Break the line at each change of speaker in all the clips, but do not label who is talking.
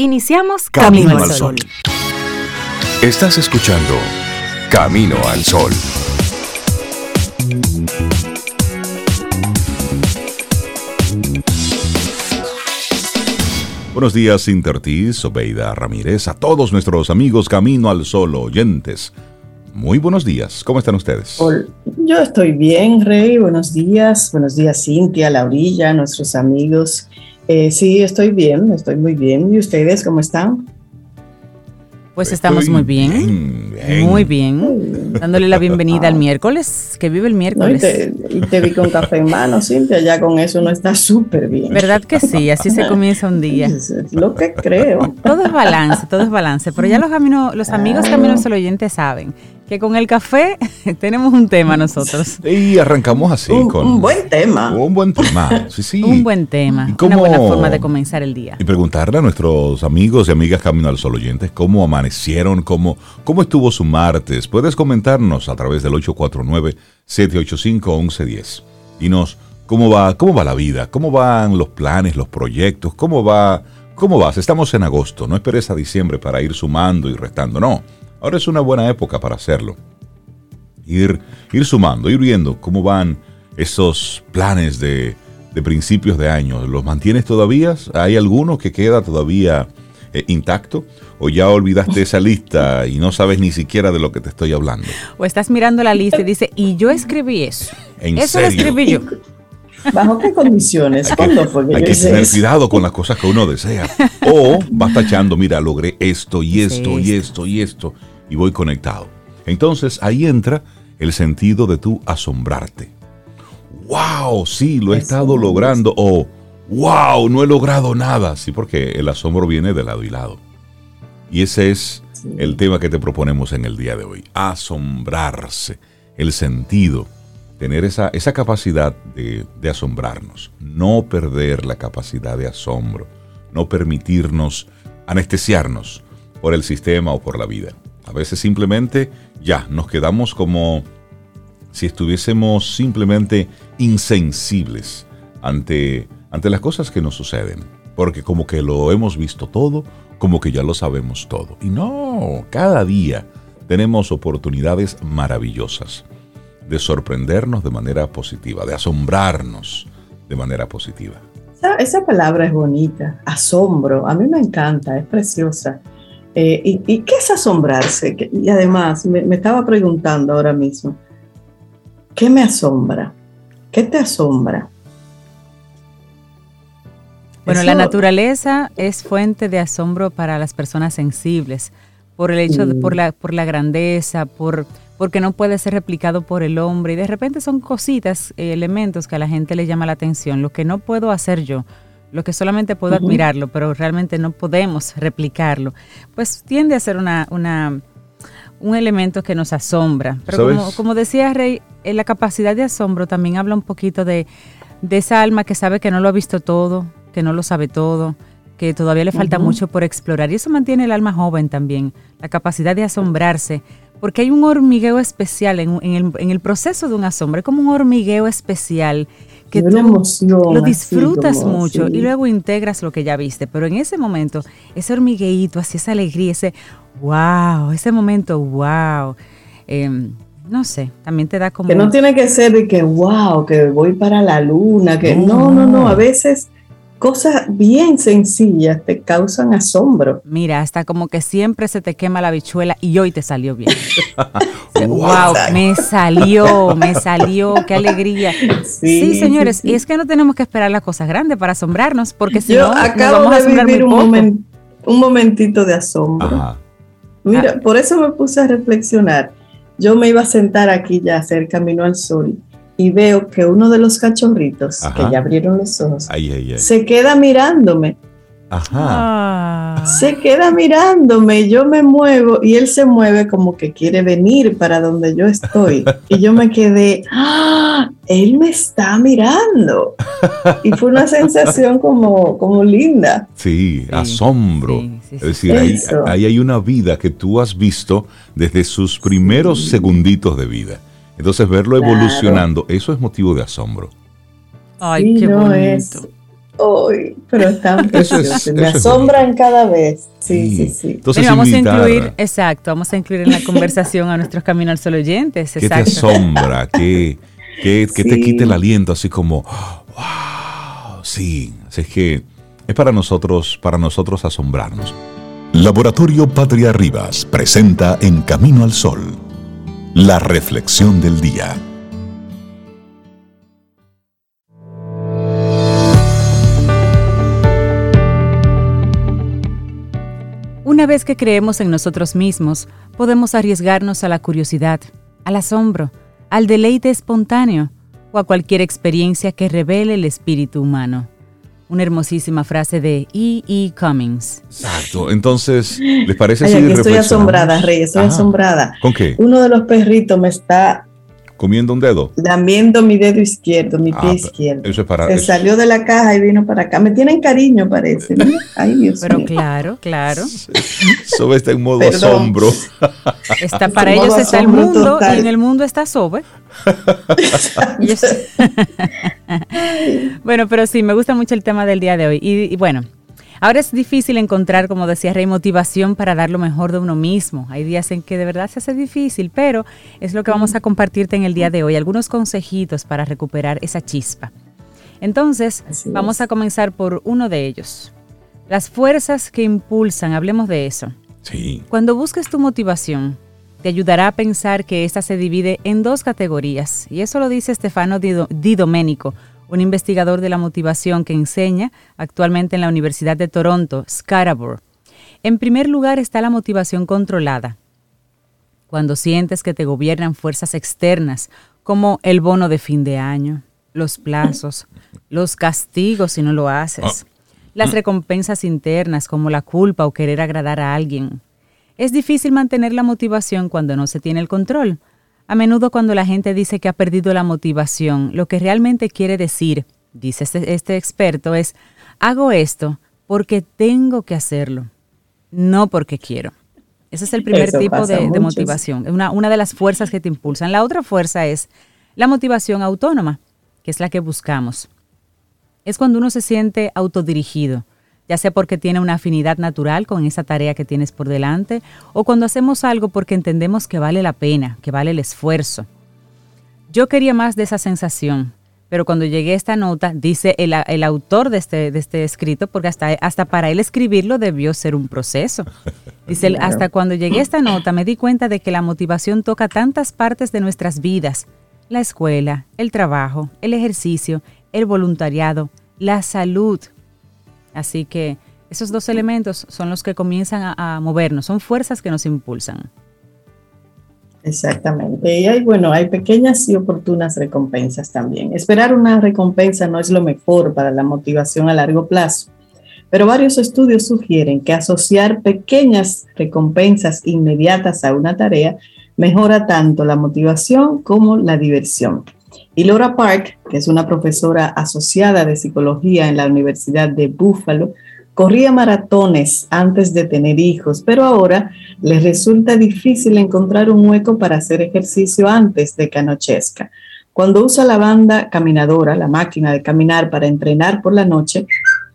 Iniciamos Camino, al Sol.
Estás escuchando Camino al Sol. Buenos días, Intertis, Obeida Ramírez, a todos nuestros amigos Camino al Sol oyentes. Muy buenos días, ¿cómo están ustedes?
Yo estoy bien, Rey, buenos días, buenos días, Cintia, Laurilla, nuestros amigos. Eh, sí, estoy bien, estoy muy bien. ¿Y ustedes cómo están?
Pues estamos muy bien, muy bien, dándole la bienvenida al miércoles, que vive el miércoles.
y, te, vi con café en mano, Cintia, ya con eso no está súper bien.
¿Verdad que sí? Así se comienza un día.
Es lo que creo.
Todo es balance, todo es balance, pero ya los, los amigos Caminos al Oyente saben que con el café tenemos un tema nosotros.
Y arrancamos así
un,
con
un buen tema.
Un buen tema, sí, sí.
un buen tema, una buena forma de comenzar el día.
Y preguntarle a nuestros amigos y amigas Camino al Sol oyentes cómo amanecieron, cómo, cómo estuvo su martes. Puedes comentarnos a través del 849-785-1110. Dinos cómo va, cómo va la vida, cómo van los planes, los proyectos, cómo va, cómo vas. Estamos en agosto, no esperes a diciembre para ir sumando y restando, no Ahora es una buena época para hacerlo. Ir, ir sumando, ir viendo cómo van esos planes de, principios de año. ¿Los mantienes todavía? ¿Hay alguno que queda todavía eh, intacto? ¿O ya olvidaste esa lista y no sabes ni siquiera de lo que te estoy hablando?
O estás mirando la lista y dice, y yo escribí eso. eso lo escribí yo.
¿Bajo qué condiciones? ¿Cuándo fue
que Hay que tener cuidado con las cosas que uno desea. O vas tachando, mira, logré esto y esto y esto y esto y voy conectado. Entonces ahí entra el sentido de tú asombrarte. ¡Wow! Sí, lo he estado logrando. O ¡Wow! No he logrado nada. Sí, porque el asombro viene de lado y lado. Y ese es el tema que te proponemos en el día de hoy. Asombrarse. El sentido. Tener esa, esa capacidad de, de asombrarnos. No perder la capacidad de asombro. No permitirnos anestesiarnos por el sistema o por la vida. A veces simplemente ya nos quedamos como si estuviésemos simplemente insensibles ante, ante las cosas que nos suceden. Porque como que lo hemos visto todo, como que ya lo sabemos todo. Y no, cada día tenemos oportunidades maravillosas de sorprendernos de manera positiva, de asombrarnos de manera positiva.
Esa, esa palabra es bonita, asombro, a mí me encanta, es preciosa. Eh, y, qué es asombrarse? Y además, me, estaba preguntando ahora mismo, ¿qué me asombra? ¿Qué te asombra?
Bueno, la naturaleza es fuente de asombro para las personas sensibles, por el hecho de, por la, por la grandeza, por, porque no puede ser replicado por el hombre. Y de repente son cositas, elementos que a la gente le llama la atención, lo que no puedo hacer yo lo que solamente puedo admirarlo, pero realmente no podemos replicarlo, pues tiende a ser una, una un elemento que nos asombra. Pero como, como, decía Rey, en la capacidad de asombro también habla un poquito de, esa alma que sabe que no lo ha visto todo, que no lo sabe todo, que todavía le falta mucho por explorar. Y eso mantiene el alma joven también, la capacidad de asombrarse, porque hay un hormigueo especial en, el, en el proceso de un asombro, como un hormigueo especial que tú lo disfrutas mucho y luego integras lo que ya viste, pero en ese momento, ese hormigueíto, así esa alegría, ese wow, ese momento wow, em, no sé, también te da como...
Que no tiene que ser de que wow, que voy para la luna, que no, no, no, a veces cosas bien sencillas te causan asombro.
Mira, hasta como que siempre se te quema la bichuela y hoy te salió bien. wow, me salió, me salió, qué alegría. Sí, señores, y es que no tenemos que esperar las cosas grandes para asombrarnos, porque si no,
acabo vamos de vivir un, un momentito de asombro. Mira, ah. por eso me puse a reflexionar. Yo me iba a sentar aquí ya a hacer camino al sol y veo que uno de los cachorritos, que ya abrieron los ojos, se queda mirándome. Ajá. Se queda mirándome, yo me muevo y él se mueve como que quiere venir para donde yo estoy. Y yo me quedé, ¡Ah! él me está mirando. Y fue una sensación como, como linda.
Sí, asombro. es decir, ahí, ahí hay una vida que tú has visto desde sus primeros segunditos de vida. Entonces verlo evolucionando, eso es motivo de asombro.
Ay, qué bonito.
Uy, pero están me asombran cada vez. Sí, sí, sí.
Entonces, vamos a incluir, exacto, vamos a incluir en la conversación a nuestros Camino al Sol oyentes.
¿Qué te asombra? ¿Qué, te quite el aliento? Así como, wow, sí. Así es que es para nosotros, para nosotros asombrarnos.
Laboratorio Patria Rivas presenta En Camino al Sol, la reflexión del día.
Una vez que creemos en nosotros mismos, podemos arriesgarnos a la curiosidad, al asombro, al deleite espontáneo o a cualquier experiencia que revele el espíritu humano. Una hermosísima frase de E. E. Cummings.
Exacto. Entonces, ¿les parece
Ay, si Estoy asombrada, Rey, estoy asombrada.
¿Con qué?
Uno de los perritos me está
comiendo un dedo.
Lamiendo mi dedo izquierdo, mi pie ah, izquierdo.
Eso es para.
Se salió de la caja y vino para acá. Me tienen cariño, parece. Ay, Dios
Pero claro, claro.
Sobe está en modo asombro.
Está para ellos está el mundo y en el mundo está Sobe. bueno, pero sí, me gusta mucho el tema del día de hoy. y bueno, Ahora es difícil encontrar, como decía Rey, motivación para dar lo mejor de uno mismo. Hay días en que de verdad se hace difícil, pero es lo que vamos a compartirte en el día de hoy, algunos consejitos para recuperar esa chispa. Entonces, vamos a comenzar por uno de ellos. Las fuerzas que impulsan, hablemos de eso.
Sí.
Cuando busques tu motivación, te ayudará a pensar que esta se divide en dos categorías, y eso lo dice Stefano Di Domenico, un investigador de la motivación que enseña actualmente en la Universidad de Toronto, Scarborough. En primer lugar está la motivación controlada. Cuando sientes que te gobiernan fuerzas externas, como el bono de fin de año, los plazos, los castigos si no lo haces, las recompensas internas como la culpa o querer agradar a alguien. Es difícil mantener la motivación cuando no se tiene el control, a menudo cuando la gente dice que ha perdido la motivación, lo que realmente quiere decir, dice este, este, experto, es, hago esto porque tengo que hacerlo, no porque quiero. Ese es el primer tipo de, motivación, una, una de las fuerzas que te impulsan. La otra fuerza es la motivación autónoma, que es la que buscamos. Es cuando uno se siente autodirigido, ya sea porque tiene una afinidad natural con esa tarea que tienes por delante o cuando hacemos algo porque entendemos que vale la pena, que vale el esfuerzo. Yo quería más de esa sensación, pero cuando llegué a esta nota, dice el, autor de este, de este escrito, porque hasta, hasta para él escribirlo debió ser un proceso. Dice, hasta cuando llegué a esta nota me di cuenta de que la motivación toca tantas partes de nuestras vidas, la escuela, el trabajo, el ejercicio, el voluntariado, la salud, Así que esos dos elementos son los que comienzan a, movernos, son fuerzas que nos impulsan.
Exactamente. Y hay, bueno, hay pequeñas y oportunas recompensas también. Esperar una recompensa no es lo mejor para la motivación a largo plazo, pero varios estudios sugieren que asociar pequeñas recompensas inmediatas a una tarea mejora tanto la motivación como la diversión. Y Laura Park, que es una profesora asociada de psicología en la Universidad de Buffalo, corría maratones antes de tener hijos, pero ahora les resulta difícil encontrar un hueco para hacer ejercicio antes de que anochezca. Cuando usa la banda caminadora, la máquina de caminar para entrenar por la noche,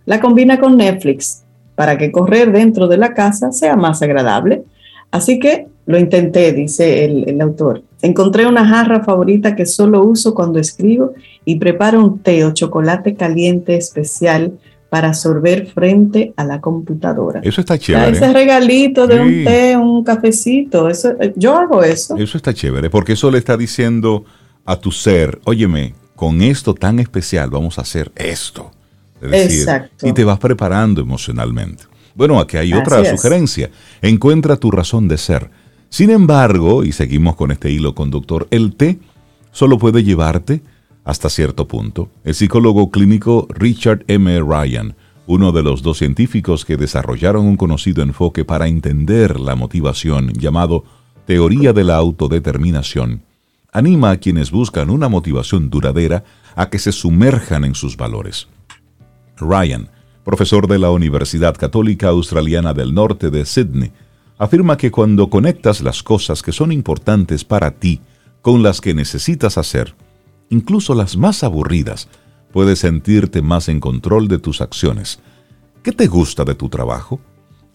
la combina con Netflix para que correr dentro de la casa sea más agradable. Así que lo intenté, dice el, el autor. Encontré una jarra favorita que solo uso cuando escribo y preparo un té o chocolate caliente especial para sorber frente a la computadora.
Eso está chévere.
Ese regalito de un té, un cafecito, eso, yo hago eso.
Eso está chévere, porque eso le está diciendo a tu ser, óyeme, con esto tan especial vamos a hacer esto. Exacto. Y te vas preparando emocionalmente. Bueno, aquí hay otra sugerencia. Encuentra tu razón de ser sin embargo, y seguimos con este hilo conductor, el té solo puede llevarte hasta cierto punto. El psicólogo clínico Richard M. Ryan, uno de los dos científicos que desarrollaron un conocido enfoque para entender la motivación llamado teoría de la autodeterminación, anima a quienes buscan una motivación duradera a que se sumerjan en sus valores. Ryan, profesor de la Universidad Católica Australiana del Norte de Sydney, afirma que cuando conectas las cosas que son importantes para ti con las que necesitas hacer, incluso las más aburridas, puedes sentirte más en control de tus acciones. ¿Qué te gusta de tu trabajo?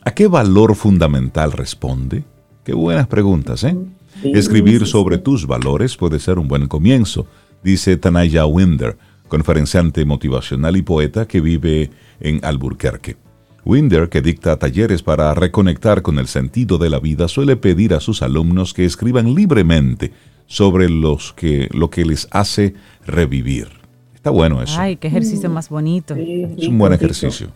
¿A qué valor fundamental responde? Qué buenas preguntas, ¿eh? Escribir sobre tus valores puede ser un buen comienzo, dice Tanaya Winder, conferenciante motivacional y poeta que vive en Alburquerque. Winder, que dicta talleres para reconectar con el sentido de la vida, suele pedir a sus alumnos que escriban libremente sobre los que, lo que les hace revivir. Está bueno eso.
Ay, qué ejercicio más bonito.
Es un buen ejercicio.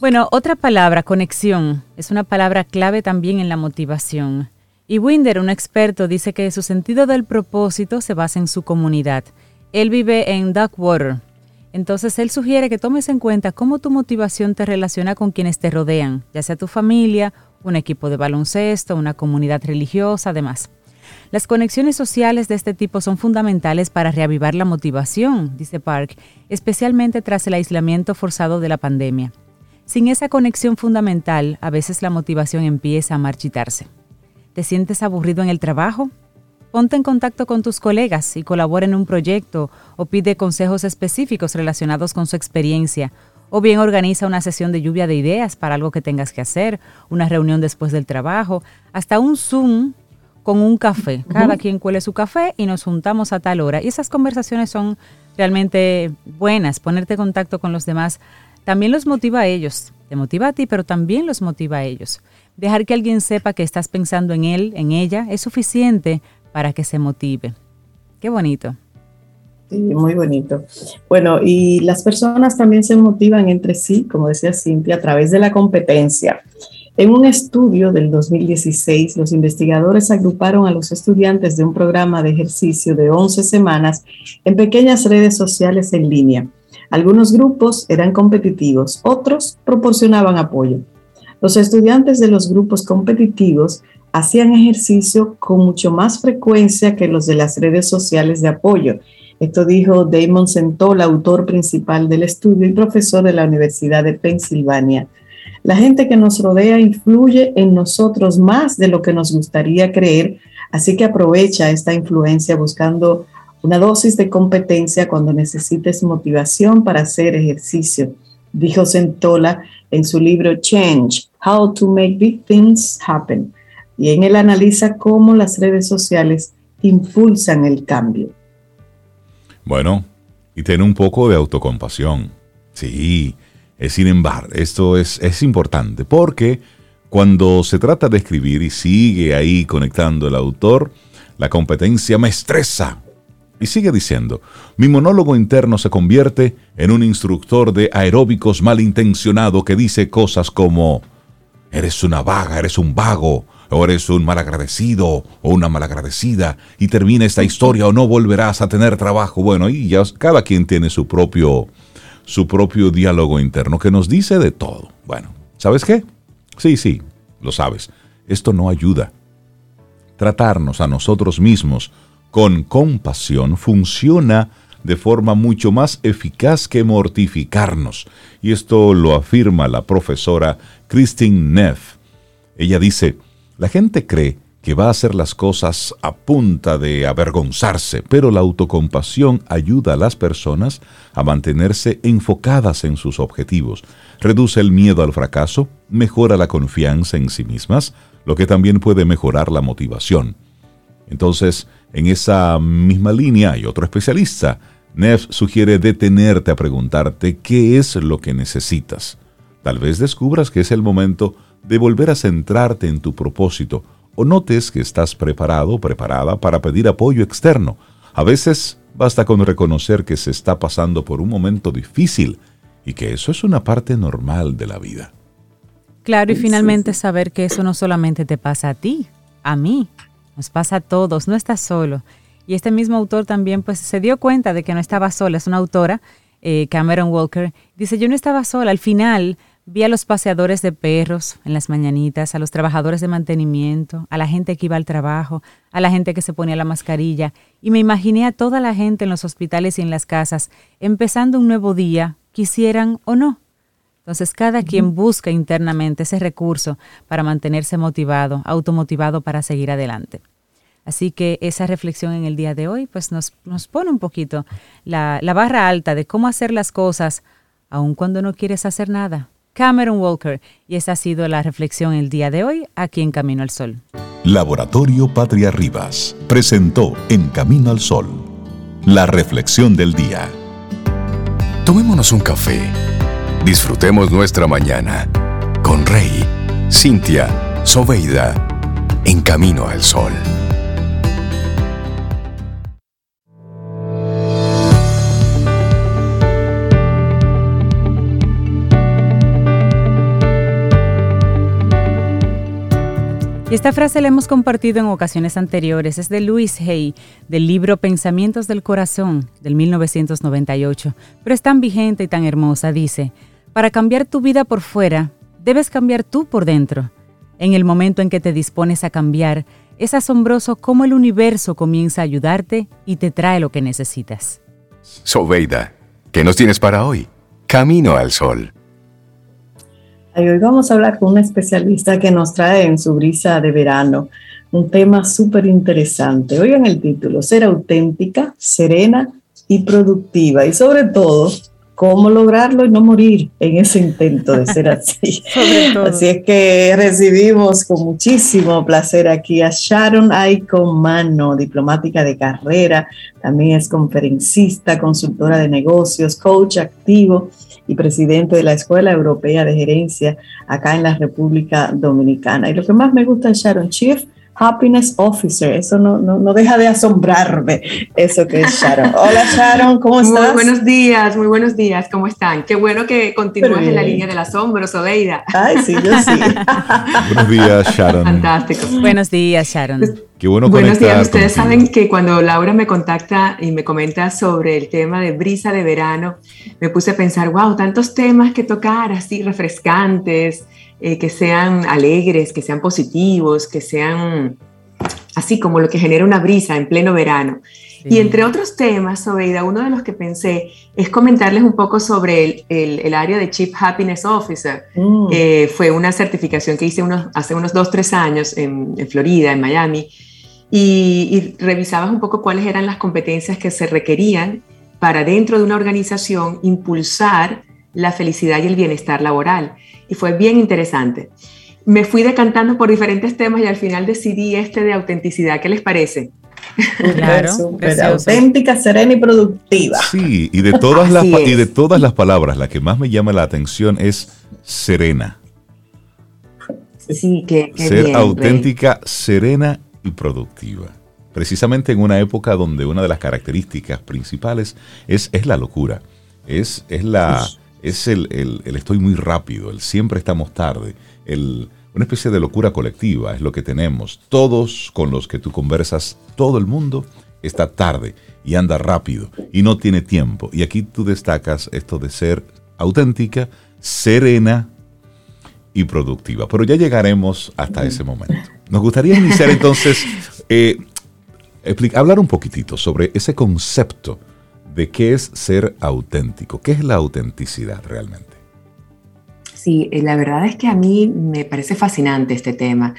Bueno, otra palabra, conexión, es una palabra clave también en la motivación. Y Winder, un experto, dice que su sentido del propósito se basa en su comunidad. Él vive en Duckwater, entonces él sugiere que tomes en cuenta cómo tu motivación te relaciona con quienes te rodean, ya sea tu familia, un equipo de baloncesto, una comunidad religiosa, además. Las conexiones sociales de este tipo son fundamentales para reavivar la motivación, dice Park, especialmente tras el aislamiento forzado de la pandemia. Sin esa conexión fundamental, a veces la motivación empieza a marchitarse. ¿Te sientes aburrido en el trabajo? Ponte en contacto con tus colegas y colabora en un proyecto o pide consejos específicos relacionados con su experiencia. O bien organiza una sesión de lluvia de ideas para algo que tengas que hacer, una reunión después del trabajo, hasta un Zoom con un café. Cada quien cuele su café y nos juntamos a tal hora. Y esas conversaciones son realmente buenas. Ponerte en contacto con los demás también los motiva a ellos. Te motiva a ti, pero también los motiva a ellos. Dejar que alguien sepa que estás pensando en él, en ella, es suficiente para que se motive. Qué bonito.
Sí, muy bonito. Bueno, y las personas también se motivan entre sí, como decía Cintia, a través de la competencia. En un estudio del 2016, los investigadores agruparon a los estudiantes de un programa de ejercicio de 11 semanas en pequeñas redes sociales en línea. Algunos grupos eran competitivos, otros proporcionaban apoyo. Los estudiantes de los grupos competitivos hacían ejercicio con mucho más frecuencia que los de las redes sociales de apoyo. Esto dijo Damon Centola, autor principal del estudio y profesor de la Universidad de Pensilvania. La gente que nos rodea influye en nosotros más de lo que nos gustaría creer, así que aprovecha esta influencia buscando una dosis de competencia cuando necesites motivación para hacer ejercicio, dijo Centola en su libro Change, How to Make Big Things Happen y en él analiza cómo las redes sociales impulsan el cambio.
Bueno, y ten un poco de autocompasión. Sí, es sin embargo, esto es, es importante porque cuando se trata de escribir y sigue ahí conectando el autor, la competencia me estresa. Y sigue diciendo, mi monólogo interno se convierte en un instructor de aeróbicos malintencionado que dice cosas como, eres una vaga, eres un vago, o eres un malagradecido o una malagradecida y termina esta historia o no volverás a tener trabajo. Bueno, y ya cada quien tiene su propio, su propio diálogo interno que nos dice de todo. Bueno, ¿sabes qué? Sí, sí, lo sabes. Esto no ayuda. Tratarnos a nosotros mismos con compasión funciona de forma mucho más eficaz que mortificarnos. Y esto lo afirma la profesora Christine Neff. Ella dice, la gente cree que va a hacer las cosas a punta de avergonzarse, pero la autocompasión ayuda a las personas a mantenerse enfocadas en sus objetivos, reduce el miedo al fracaso, mejora la confianza en sí mismas, lo que también puede mejorar la motivación. Entonces, en esa misma línea hay otro especialista. Neff sugiere detenerte a preguntarte qué es lo que necesitas. Tal vez descubras que es el momento volver a centrarte en tu propósito o notes que estás preparado o preparada para pedir apoyo externo. A veces basta con reconocer que se está pasando por un momento difícil y que eso es una parte normal de la vida.
Claro, y finalmente saber que eso no solamente te pasa a ti, a mí, nos pasa a todos, no estás solo. Y este mismo autor también pues se dio cuenta de que no estaba sola, es una autora, eh, Cameron Walker, dice, yo no estaba sola, al final Vi a los paseadores de perros en las mañanitas, a los trabajadores de mantenimiento, a la gente que iba al trabajo, a la gente que se ponía la mascarilla, y me imaginé a toda la gente en los hospitales y en las casas, empezando un nuevo día, quisieran o no. Entonces cada quien busca internamente ese recurso para mantenerse motivado, automotivado para seguir adelante. Así que esa reflexión en el día de hoy pues nos, nos pone un poquito la, la barra alta de cómo hacer las cosas aun cuando no quieres hacer nada. Cameron Walker, y esa ha sido la reflexión el día de hoy aquí en Camino al Sol.
Laboratorio Patria Rivas presentó En Camino al Sol la reflexión del día.
Tomémonos un café. Disfrutemos nuestra mañana con Rey, Cintia, Soveida, en Camino al Sol.
Y esta frase la hemos compartido en ocasiones anteriores. Es de Louis Hay, del libro Pensamientos del Corazón, del 1998. Pero es tan vigente y tan hermosa. Dice, para cambiar tu vida por fuera, debes cambiar tú por dentro. En el momento en que te dispones a cambiar, es asombroso cómo el universo comienza a ayudarte y te trae lo que necesitas.
Sobeida, ¿qué nos tienes para hoy? Camino al sol.
Hoy vamos a hablar con un especialista que nos trae en su brisa de verano un tema súper interesante. Oigan el título, ser auténtica, serena y productiva. Y sobre todo, cómo lograrlo y no morir en ese intento de ser así. así es que recibimos con muchísimo placer aquí a Sharon Mano, diplomática de carrera, también es conferencista, consultora de negocios, coach activo y presidente de la Escuela Europea de Gerencia acá en la República Dominicana. Y lo que más me gusta es Sharon Chief, Happiness Officer. Eso no, no, deja de asombrarme, eso que es Sharon. Hola Sharon, ¿cómo estás?
Muy buenos días, muy buenos días, ¿cómo están? Qué bueno que continúes en la línea del asombro, Sobeida.
Ay, sí, yo sí.
buenos días, Sharon.
Fantástico. Buenos días, Sharon. Pues,
Qué bueno
Buenos días, ustedes saben que cuando Laura me contacta y me comenta sobre el tema de brisa de verano, me puse a pensar, wow, tantos temas que tocar así refrescantes, eh, que sean alegres, que sean positivos, que sean así como lo que genera una brisa en pleno verano. Y entre otros temas, Sobeida, uno de los que pensé es comentarles un poco sobre el, área de Chief Happiness Officer. Mm. fue una certificación que hice unos, hace unos dos, tres años en, Florida, en Miami, y, y, revisabas un poco cuáles eran las competencias que se requerían para dentro de una organización impulsar la felicidad y el bienestar laboral y fue bien interesante. Me fui decantando por diferentes temas y al final decidí este de autenticidad. ¿Qué les parece?
Claro, auténtica, serena y productiva.
Sí, y de, todas las, y de todas las palabras, la que más me llama la atención es serena.
Sí, que,
Ser auténtica, serena y productiva. Precisamente en una época donde una de las características principales es, es la locura, es, es la, es el, estoy muy rápido, el siempre estamos tarde, el, una especie de locura colectiva es lo que tenemos. Todos con los que tú conversas, todo el mundo está tarde y anda rápido y no tiene tiempo. Y aquí tú destacas esto de ser auténtica, serena y productiva. Pero ya llegaremos hasta ese momento. Nos gustaría iniciar entonces, eh, hablar un poquitito sobre ese concepto de qué es ser auténtico, qué es la autenticidad realmente.
Sí, eh, la verdad es que a mí me parece fascinante este tema,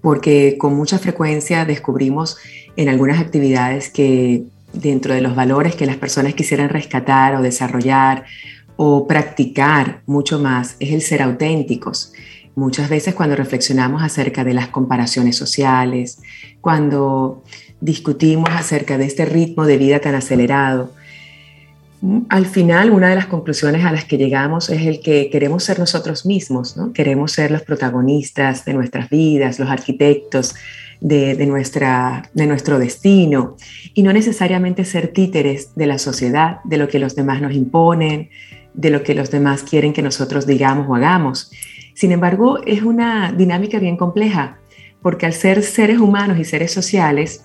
porque con mucha frecuencia descubrimos en algunas actividades que dentro de los valores que las personas quisieran rescatar o desarrollar o practicar mucho más es el ser auténticos. Muchas veces cuando reflexionamos acerca de las comparaciones sociales, cuando discutimos acerca de este ritmo de vida tan acelerado, al final, una de las conclusiones a las que llegamos es el que queremos ser nosotros mismos. Queremos ser los protagonistas de nuestras vidas, los arquitectos de, nuestra, de nuestro destino y no necesariamente ser títeres de la sociedad, de lo que los demás nos imponen, de lo que los demás quieren que nosotros digamos o hagamos. Sin embargo, es una dinámica bien compleja, porque al ser seres humanos y seres sociales,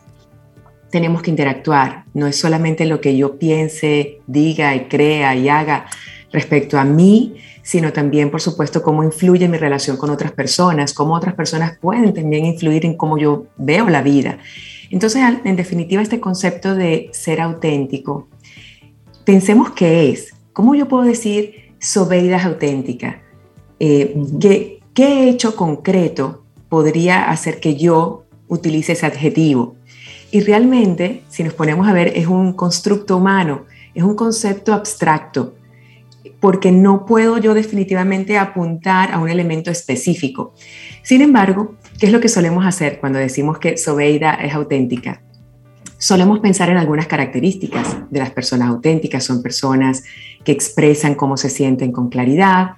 tenemos que interactuar. No es solamente lo que yo piense, diga y crea y haga respecto a mí, sino también, por supuesto, cómo influye mi relación con otras personas, cómo otras personas pueden también influir en cómo yo veo la vida. Entonces, en definitiva, este concepto de ser auténtico, pensemos qué es. ¿Cómo yo puedo decir Sobeida es auténtica? Eh, ¿qué, ¿Qué hecho concreto podría hacer que yo utilice ese adjetivo? Y realmente, si nos ponemos a ver, es un constructo humano, es un concepto abstracto, porque no puedo yo definitivamente apuntar a un elemento específico. Sin embargo, ¿qué es lo que solemos hacer cuando decimos que Sobeida es auténtica? Solemos pensar en algunas características de las personas auténticas. Son personas que expresan cómo se sienten con claridad,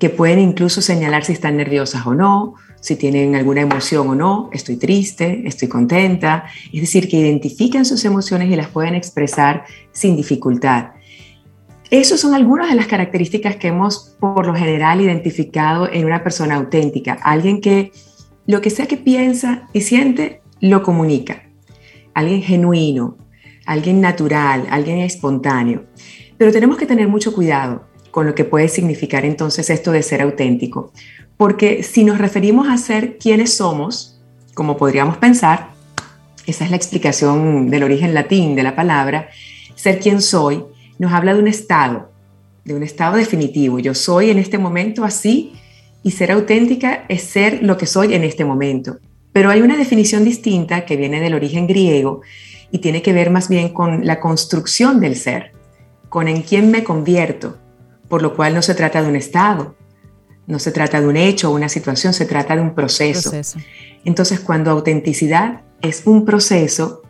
que pueden incluso señalar si están nerviosas o no, si tienen alguna emoción o no, estoy triste, estoy contenta, es decir, que identifican sus emociones y las pueden expresar sin dificultad. Esas son algunas de las características que hemos por lo general identificado en una persona auténtica, alguien que lo que sea que piensa y siente, lo comunica, alguien genuino, alguien natural, alguien espontáneo. Pero tenemos que tener mucho cuidado con lo que puede significar entonces esto de ser auténtico. Porque si nos referimos a ser quienes somos, como podríamos pensar, esa es la explicación del origen latín de la palabra, ser quien soy, nos habla de un estado, de un estado definitivo. Yo soy en este momento así y ser auténtica es ser lo que soy en este momento. Pero hay una definición distinta que viene del origen griego y tiene que ver más bien con la construcción del ser, con en quién me convierto, por lo cual no se trata de un estado, no se trata de un hecho o una situación, se trata de un proceso. Entonces, cuando autenticidad es un proceso,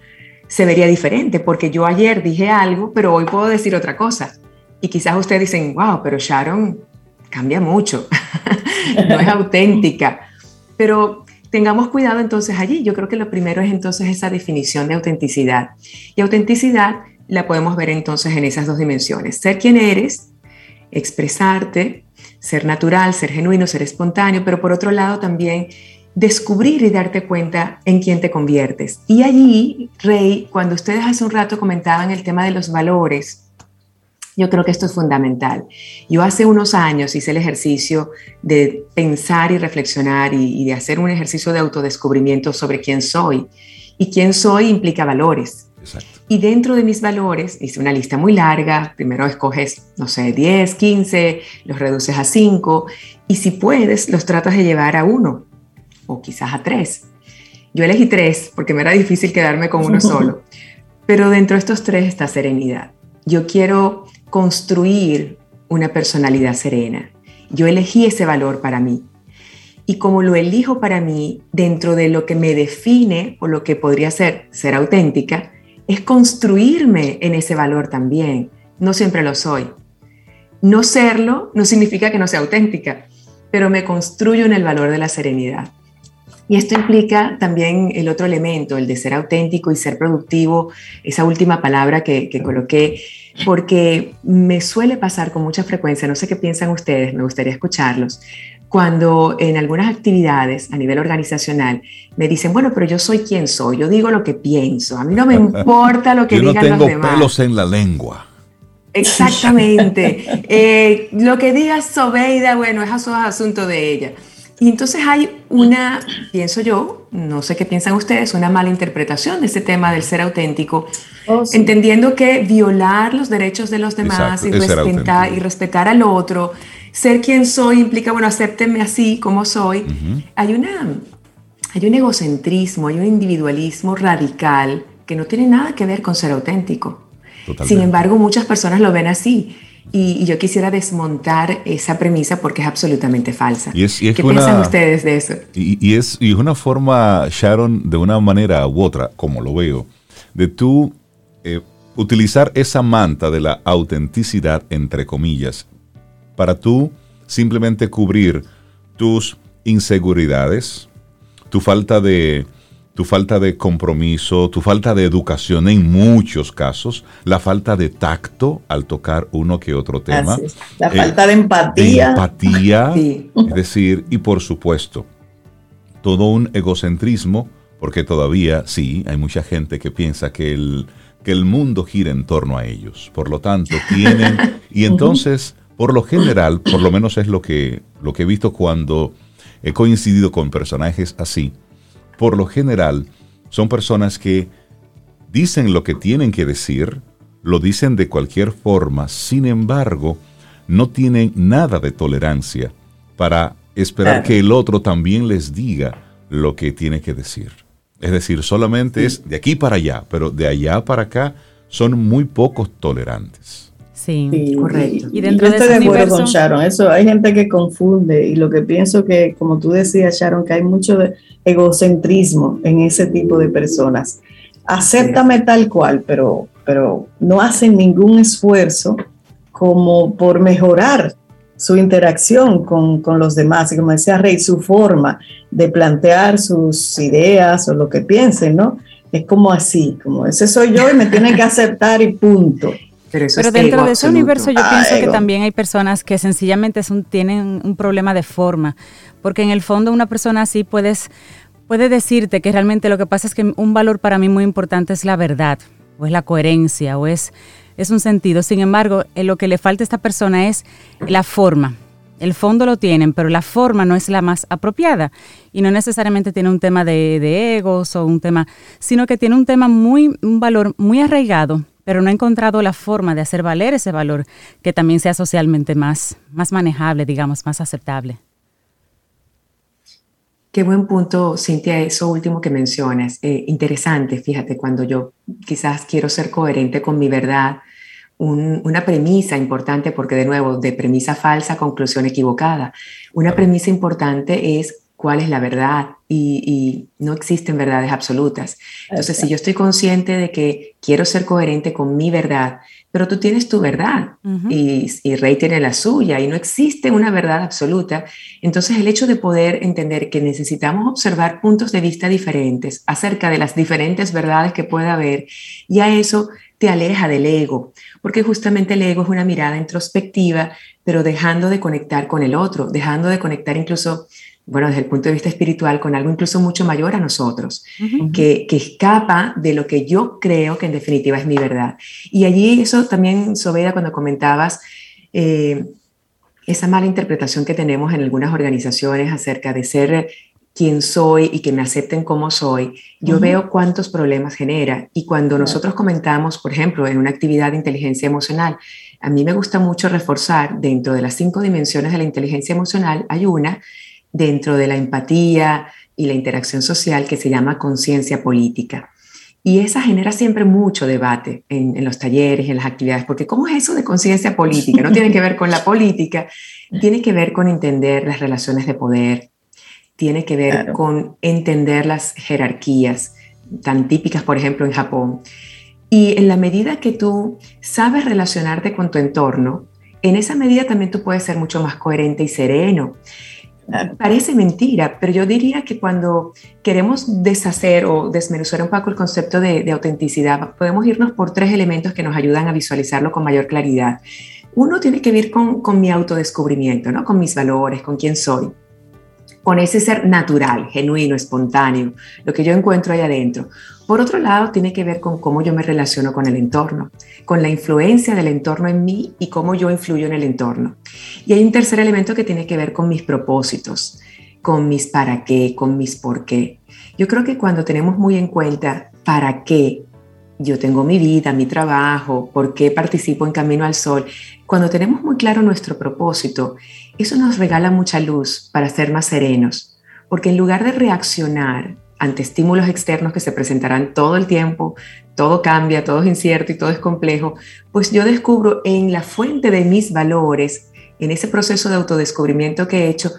se vería diferente, porque yo ayer dije algo, pero hoy puedo decir otra cosa. Y quizás ustedes dicen, wow, pero Sharon cambia mucho, no es auténtica. Pero tengamos cuidado entonces allí. Yo creo que lo primero es entonces esa definición de autenticidad. Y autenticidad la podemos ver entonces en esas dos dimensiones. Ser quien eres expresarte, ser natural, ser genuino, ser espontáneo, pero por otro lado también descubrir y darte cuenta en quién te conviertes. Y allí, Rey, cuando ustedes hace un rato comentaban el tema de los valores, yo creo que esto es fundamental. Yo hace unos años hice el ejercicio de pensar y reflexionar y, y de hacer un ejercicio de autodescubrimiento sobre quién soy. Y quién soy implica valores. Y dentro de mis valores hice una lista muy larga. Primero escoges, no sé, 10, 15, los reduces a 5 y si puedes, los tratas de llevar a uno o quizás a tres. Yo elegí tres porque me era difícil quedarme con uno solo. Pero dentro de estos tres está serenidad. Yo quiero construir una personalidad serena. Yo elegí ese valor para mí. Y como lo elijo para mí, dentro de lo que me define o lo que podría ser ser auténtica, es construirme en ese valor también. No siempre lo soy. No serlo no significa que no sea auténtica, pero me construyo en el valor de la serenidad. Y esto implica también el otro elemento, el de ser auténtico y ser productivo, esa última palabra que, coloqué, porque me suele pasar con mucha frecuencia, no sé qué piensan ustedes, me gustaría escucharlos, cuando en algunas actividades a nivel organizacional me dicen, bueno, pero yo soy quien soy, yo digo lo que pienso, a mí no me importa lo que digan los demás.
Yo no tengo pelos en la lengua.
Exactamente. Eh, lo que diga Sobeida, bueno, es asunto de ella. Y entonces hay una, pienso yo, no sé qué piensan ustedes, una mala interpretación de este tema del ser auténtico, oh, entendiendo que violar los derechos de los demás y, respetar, y respetar al otro ser quien soy implica, bueno, acéptenme así como soy. hay, una, hay un egocentrismo, hay un individualismo radical que no tiene nada que ver con ser auténtico. Sin embargo, muchas personas lo ven así. Y, yo quisiera desmontar esa premisa porque es absolutamente falsa. ¿Qué piensan ustedes de eso?
Y, es, y es una forma, Sharon, de una manera u otra, como lo veo, de tú eh, utilizar esa manta de la autenticidad, entre comillas, para tú simplemente cubrir tus inseguridades, tu falta de tu falta de compromiso, tu falta de educación en muchos casos, la falta de tacto al tocar uno que otro tema,
la falta de empatía,
empatía, es decir, y por supuesto, todo un egocentrismo, porque todavía sí, hay mucha gente que piensa que el, que el mundo gira en torno a ellos, por lo tanto, tienen, y entonces por lo general, por lo menos es lo que, lo que he visto cuando he coincidido con personajes así, por lo general son personas que dicen lo que tienen que decir, lo dicen de cualquier forma, sin embargo, no tienen nada de tolerancia para esperar que el otro también les diga lo que tiene que decir. Es decir, solamente es de aquí para allá, pero de allá para acá son muy pocos tolerantes.
Sí, correcto.
Y dentro de, estoy de acuerdo con Sharon. Eso hay gente que confunde y lo que pienso que, como tú decías, Sharon, que hay mucho de egocentrismo en ese tipo de personas. Acéptame tal cual, pero, pero no hacen ningún esfuerzo como por mejorar su interacción con, con, los demás y como decía Rey, su forma de plantear sus ideas o lo que piensen, ¿no? Es como así, como ese soy yo y me tienen que aceptar y punto.
Pero, dentro de ese universo yo pienso que también hay personas que sencillamente son, tienen un problema de forma, porque en el fondo una persona así puedes, puede decirte que realmente lo que pasa es que un valor para mí muy importante es la verdad, o es la coherencia, o es, es un sentido. Sin embargo, eh, lo que le falta a esta persona es la forma. El fondo lo tienen, pero la forma no es la más apropiada. Y no necesariamente tiene un tema de, de egos o un tema, sino que tiene un tema muy, un valor muy arraigado pero no ha encontrado la forma de hacer valer ese valor que también sea socialmente más, más manejable, digamos, más aceptable.
Qué buen punto, Cintia, eso último que mencionas. Eh, interesante, fíjate, cuando yo quizás quiero ser coherente con mi verdad, una premisa importante, porque de nuevo, de premisa falsa, conclusión equivocada. Una premisa importante es cuál es la verdad y, no existen verdades absolutas. Entonces, si yo estoy consciente de que quiero ser coherente con mi verdad, pero tú tienes tu verdad y, y, Rey tiene la suya y no existe una verdad absoluta, entonces el hecho de poder entender que necesitamos observar puntos de vista diferentes acerca de las diferentes verdades que pueda haber, ya eso te aleja del ego, porque justamente el ego es una mirada introspectiva, pero dejando de conectar con el otro, dejando de conectar incluso bueno, desde el punto de vista espiritual, con algo incluso mucho mayor a nosotros, que, que, escapa de lo que yo creo que en definitiva es mi verdad. Y allí eso también, Sobeda, cuando comentabas eh, esa mala interpretación que tenemos en algunas organizaciones acerca de ser quien soy y que me acepten como soy, yo veo cuántos problemas genera. Y cuando nosotros comentamos, por ejemplo, en una actividad de inteligencia emocional, a mí me gusta mucho reforzar dentro de las cinco dimensiones de la inteligencia emocional, hay una dentro de la empatía y la interacción social que se llama conciencia política. Y esa genera siempre mucho debate en, los talleres, en las actividades, porque ¿cómo es eso de conciencia política? No tiene que ver con la política, tiene que ver con entender las relaciones de poder, tiene que ver con entender las jerarquías tan típicas, por ejemplo, en Japón. Y en la medida que tú sabes relacionarte con tu entorno, en esa medida también tú puedes ser mucho más coherente y sereno. Parece mentira, pero yo diría que cuando queremos deshacer o desmenuzar un poco el concepto de, autenticidad, podemos irnos por tres elementos que nos ayudan a visualizarlo con mayor claridad. Uno tiene que ver con, con mi autodescubrimiento, ¿no? con mis valores, con quién soy con ese ser natural, genuino, espontáneo, lo que yo encuentro ahí adentro. Por otro lado, tiene que ver con cómo yo me relaciono con el entorno, con la influencia del entorno en mí y cómo yo influyo en el entorno. Y hay un tercer elemento que tiene que ver con mis propósitos, con mis para qué, con mis por qué. Yo creo que cuando tenemos muy en cuenta para qué yo tengo mi vida, mi trabajo, por qué participo en Camino al Sol, cuando tenemos muy claro nuestro propósito, eso nos regala mucha luz para ser más serenos, porque en lugar de reaccionar ante estímulos externos que se presentarán todo el tiempo, todo cambia, todo es incierto y todo es complejo, pues yo descubro en la fuente de mis valores, en ese proceso de autodescubrimiento que he hecho,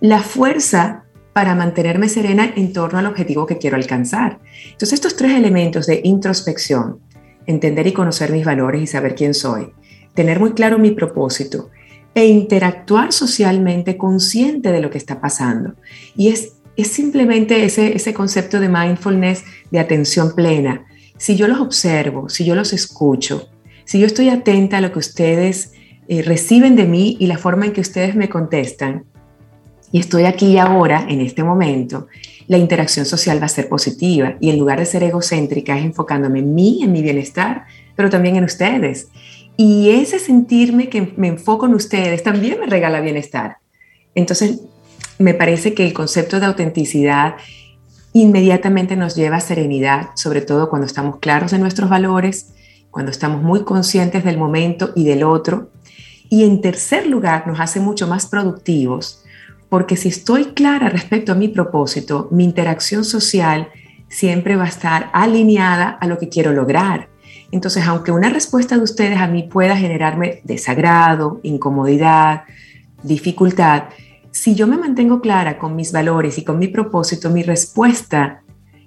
la fuerza para mantenerme serena en torno al objetivo que quiero alcanzar. Entonces estos tres elementos de introspección, entender y conocer mis valores y saber quién soy, tener muy claro mi propósito e interactuar socialmente consciente de lo que está pasando. Y es, es simplemente ese, ese concepto de mindfulness, de atención plena. Si yo los observo, si yo los escucho, si yo estoy atenta a lo que ustedes eh, reciben de mí y la forma en que ustedes me contestan, y estoy aquí y ahora, en este momento, la interacción social va a ser positiva y en lugar de ser egocéntrica es enfocándome en mí, en mi bienestar, pero también en ustedes. Y ese sentirme que me enfoco en ustedes también me regala bienestar. Entonces, me parece que el concepto de autenticidad inmediatamente nos lleva a serenidad, sobre todo cuando estamos claros de nuestros valores, cuando estamos muy conscientes del momento y del otro. Y en tercer lugar, nos hace mucho más productivos, porque si estoy clara respecto a mi propósito, mi interacción social siempre va a estar alineada a lo que quiero lograr. Entonces, aunque una respuesta de ustedes a mí pueda generarme desagrado, incomodidad, dificultad, si yo me mantengo clara con mis valores y con mi propósito, mi respuesta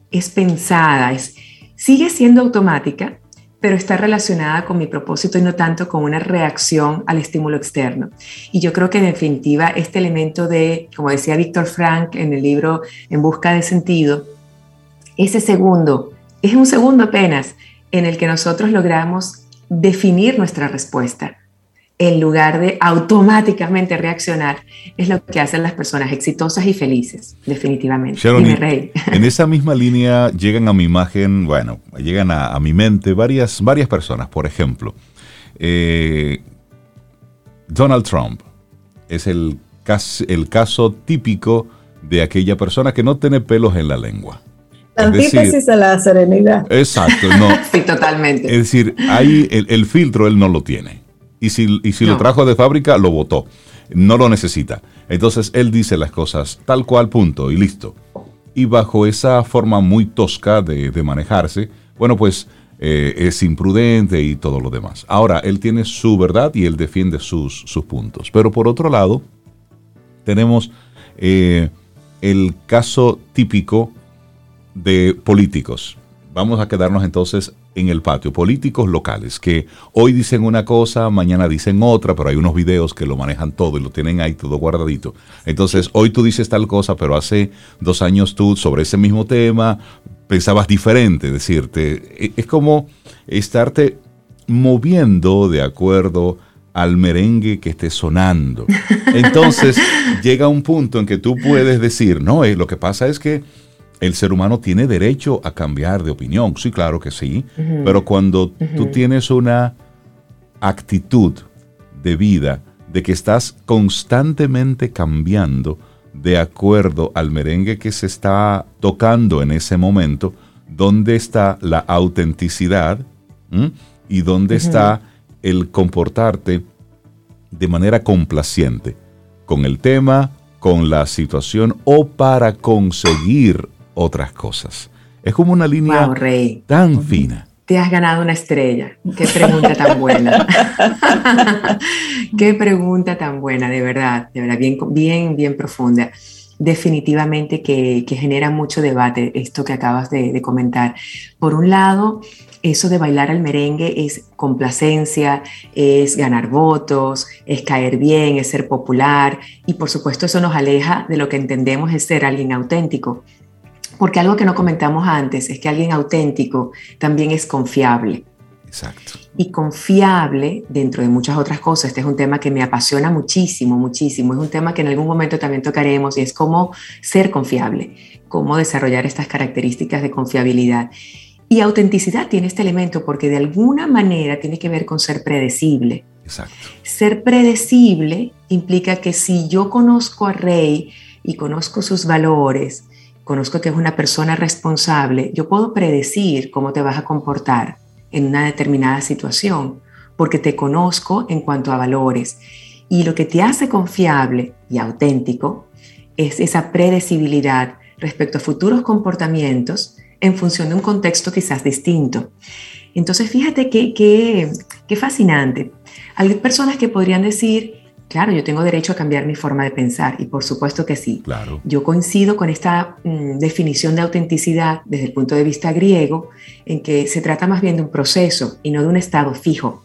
es pensada, es, sigue siendo automática, pero está relacionada con mi propósito y no tanto con una reacción al estímulo externo. Y yo creo que en definitiva este elemento de, como decía Víctor Frank en el libro En Busca de Sentido, ese segundo, es un segundo apenas en el que nosotros logramos definir nuestra respuesta en lugar de automáticamente reaccionar, es lo que hacen las personas exitosas y felices, definitivamente.
En esa misma línea llegan a mi imagen, bueno, llegan a, mi mente varias, varias personas. Por ejemplo, eh, Donald Trump es el, el caso típico de aquella persona que no tiene pelos en la lengua.
La antítesis a la serenidad.
Exacto, no.
sí, totalmente.
Es decir, ahí el filtro él no lo tiene y si, y si lo trajo de fábrica, lo botó. No lo necesita. Entonces él dice las cosas tal cual, punto, y listo. Y bajo esa forma muy tosca de, manejarse, bueno, pues eh, es imprudente y todo lo demás. Ahora, él tiene su verdad y él defiende sus, sus puntos. Pero por otro lado, tenemos eh, el caso típico de políticos. Vamos a quedarnos entonces en el patio, políticos locales, que hoy dicen una cosa, mañana dicen otra, pero hay unos videos que lo manejan todo y lo tienen ahí todo guardadito. Entonces, hoy tú dices tal cosa, pero hace dos años tú sobre ese mismo tema pensabas diferente, decirte, e, es como estarte moviendo de acuerdo al merengue que esté sonando. Entonces, llega un punto en que tú puedes decir, no, eh, lo que pasa es que el ser humano tiene derecho a cambiar de opinión. Sí, claro que sí. Pero cuando tú tienes una actitud de vida de que estás constantemente cambiando de acuerdo al merengue que se está tocando en ese momento, ¿dónde está la autenticidad? ¿Y dónde está el comportarte de manera complaciente con el tema, con la situación o para conseguir otras cosas. Es como una línea tan fina.
Te has ganado una estrella. Qué pregunta tan buena. Qué pregunta tan buena, de verdad, de verdad, bien, bien, bien profunda. Definitivamente que, genera mucho debate esto que acabas de, de comentar. Por un lado, eso de bailar al merengue es complacencia, es ganar votos, es caer bien, es ser popular y por supuesto eso nos aleja de lo que entendemos es ser alguien auténtico. Porque algo que no comentamos antes es que alguien auténtico también es confiable.
Exacto.
Y confiable, dentro de muchas otras cosas, este es un tema que me apasiona muchísimo, muchísimo. Es un tema que en algún momento también tocaremos y es cómo ser confiable, cómo desarrollar estas características de confiabilidad. Y autenticidad tiene este elemento porque de alguna manera tiene que ver con ser predecible.
Exacto.
Ser predecible implica que si yo conozco a Rey y conozco sus valores, conozco que es una persona responsable, yo puedo predecir cómo te vas a comportar en una determinada situación, porque te conozco en cuanto a valores. Y lo que te hace confiable y auténtico es esa predecibilidad respecto a futuros comportamientos en función de un contexto quizás distinto. Entonces, fíjate qué que, fascinante. Hay personas que podrían decir, Claro, yo tengo derecho a cambiar mi forma de pensar y por supuesto que sí.
Claro.
Yo coincido con esta mm, definición de autenticidad desde el punto de vista griego, en que se trata más bien de un proceso y no de un estado fijo.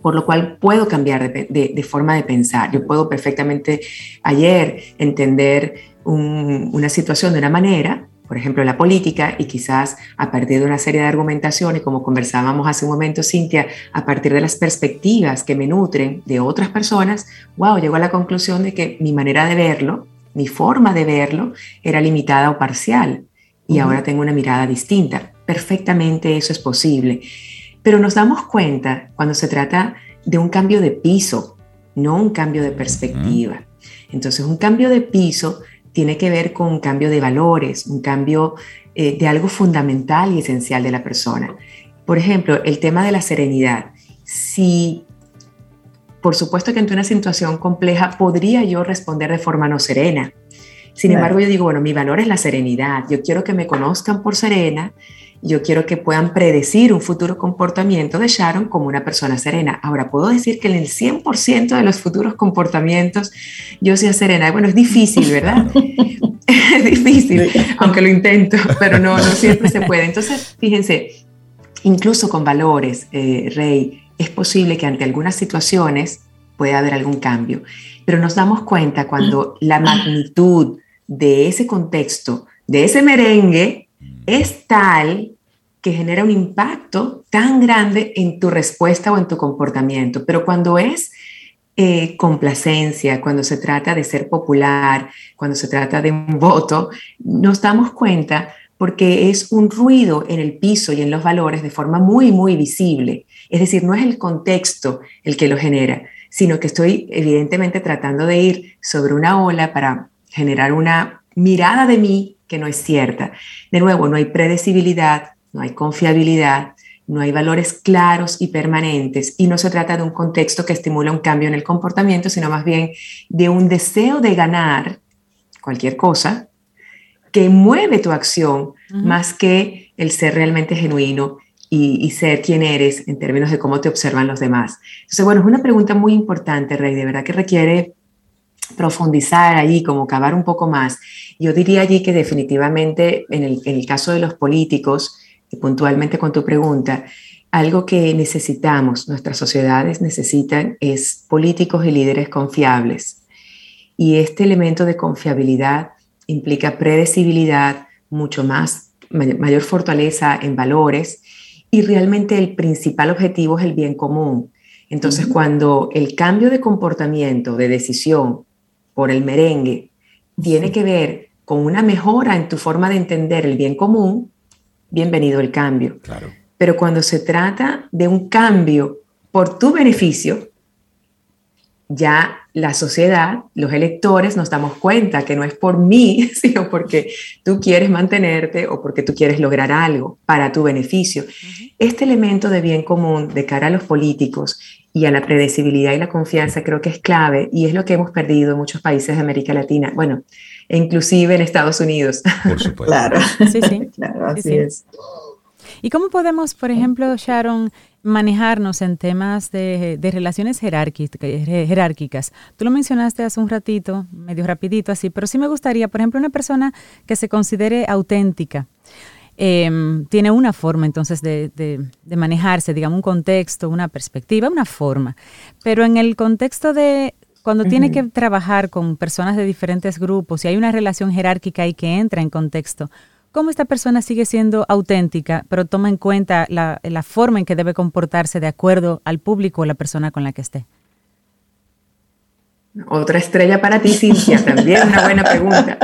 Por lo cual puedo cambiar de, forma de pensar. Yo puedo perfectamente ayer entender una situación de una manera por ejemplo, la política y quizás a partir de una serie de argumentaciones, como conversábamos hace un momento, Cintia, a partir de las perspectivas que me nutren de otras personas, wow, llego a la conclusión de que mi manera de verlo, mi forma de verlo, era limitada o parcial y ahora tengo una mirada distinta. Perfectamente eso es posible. Pero nos damos cuenta cuando se trata de un cambio de piso, no un cambio de perspectiva. Entonces, un cambio de piso tiene que ver con un cambio de valores, un cambio eh, de algo fundamental y esencial de la persona. Por ejemplo, el tema de la serenidad. Si, por supuesto que ante una situación compleja podría yo responder de forma no serena. Sin embargo, yo digo, bueno, mi valor es la serenidad. Yo quiero que me conozcan por serena. Yo quiero que puedan predecir un futuro comportamiento de Sharon como una persona serena. Ahora, puedo decir que en el 100% de los futuros comportamientos yo sea serena. Bueno, es difícil, ¿verdad? es difícil, aunque lo intento, pero no, no siempre se puede. Entonces, fíjense, incluso con valores, eh, Rey, es posible que ante algunas situaciones pueda haber algún cambio, pero nos damos cuenta cuando la magnitud de ese contexto, de ese merengue, es tal que genera un impacto tan grande en tu respuesta o en tu comportamiento. Pero cuando es eh, complacencia, cuando se trata de ser popular, cuando se trata de un voto, nos damos cuenta porque es un ruido en el piso y en los valores de forma muy, muy visible. Es decir, no es el contexto el que lo genera, sino que estoy evidentemente tratando de ir sobre una ola para generar una mirada de mí que no es cierta. De nuevo, no hay predecibilidad, no hay confiabilidad, no hay valores claros y permanentes y no se trata de un contexto que estimula un cambio en el comportamiento, sino más bien de un deseo de ganar cualquier cosa que mueve tu acción más que el ser realmente genuino y, ser quien eres en términos de cómo te observan los demás. Entonces, bueno, es una pregunta muy importante, Rey, de verdad que requiere profundizar allí, como cavar un poco más. Yo diría allí que definitivamente en el, en el caso de los políticos, y puntualmente con tu pregunta, algo que necesitamos, nuestras sociedades necesitan, es políticos y líderes confiables. Y este elemento de confiabilidad implica predecibilidad, mucho más, mayor fortaleza en valores y realmente el principal objetivo es el bien común. Entonces, cuando el cambio de comportamiento, de decisión por el merengue, tiene que ver con una mejora en tu forma de entender el bien común, bienvenido el cambio. Claro. Pero cuando se trata de un cambio por tu beneficio, ya la sociedad, los electores, nos damos cuenta que no es por mí, sino porque tú quieres mantenerte o porque tú quieres lograr algo para tu beneficio. Este elemento de bien común de cara a los políticos y a la predecibilidad y la confianza creo que es clave y es lo que hemos perdido en muchos países de América Latina, bueno, e inclusive en Estados Unidos.
Por supuesto.
claro,
sí, sí.
claro, así es.
¿Y cómo podemos, por ejemplo, Sharon, manejarnos en temas de, relaciones jerárquicas. Tú lo mencionaste hace un ratito, medio rapidito así, pero sí me gustaría, por ejemplo, una persona que se considere auténtica. Em, tiene una forma entonces de, manejarse, digamos, un contexto, una perspectiva, una forma. Pero en el contexto de cuando tiene que trabajar con personas de diferentes grupos y hay una relación jerárquica ahí que entra en contexto, cómo esta persona sigue siendo auténtica, pero toma en cuenta la, forma en que debe comportarse de acuerdo al público o la persona con la que esté.
Otra estrella para ti, Cintia, también una buena pregunta.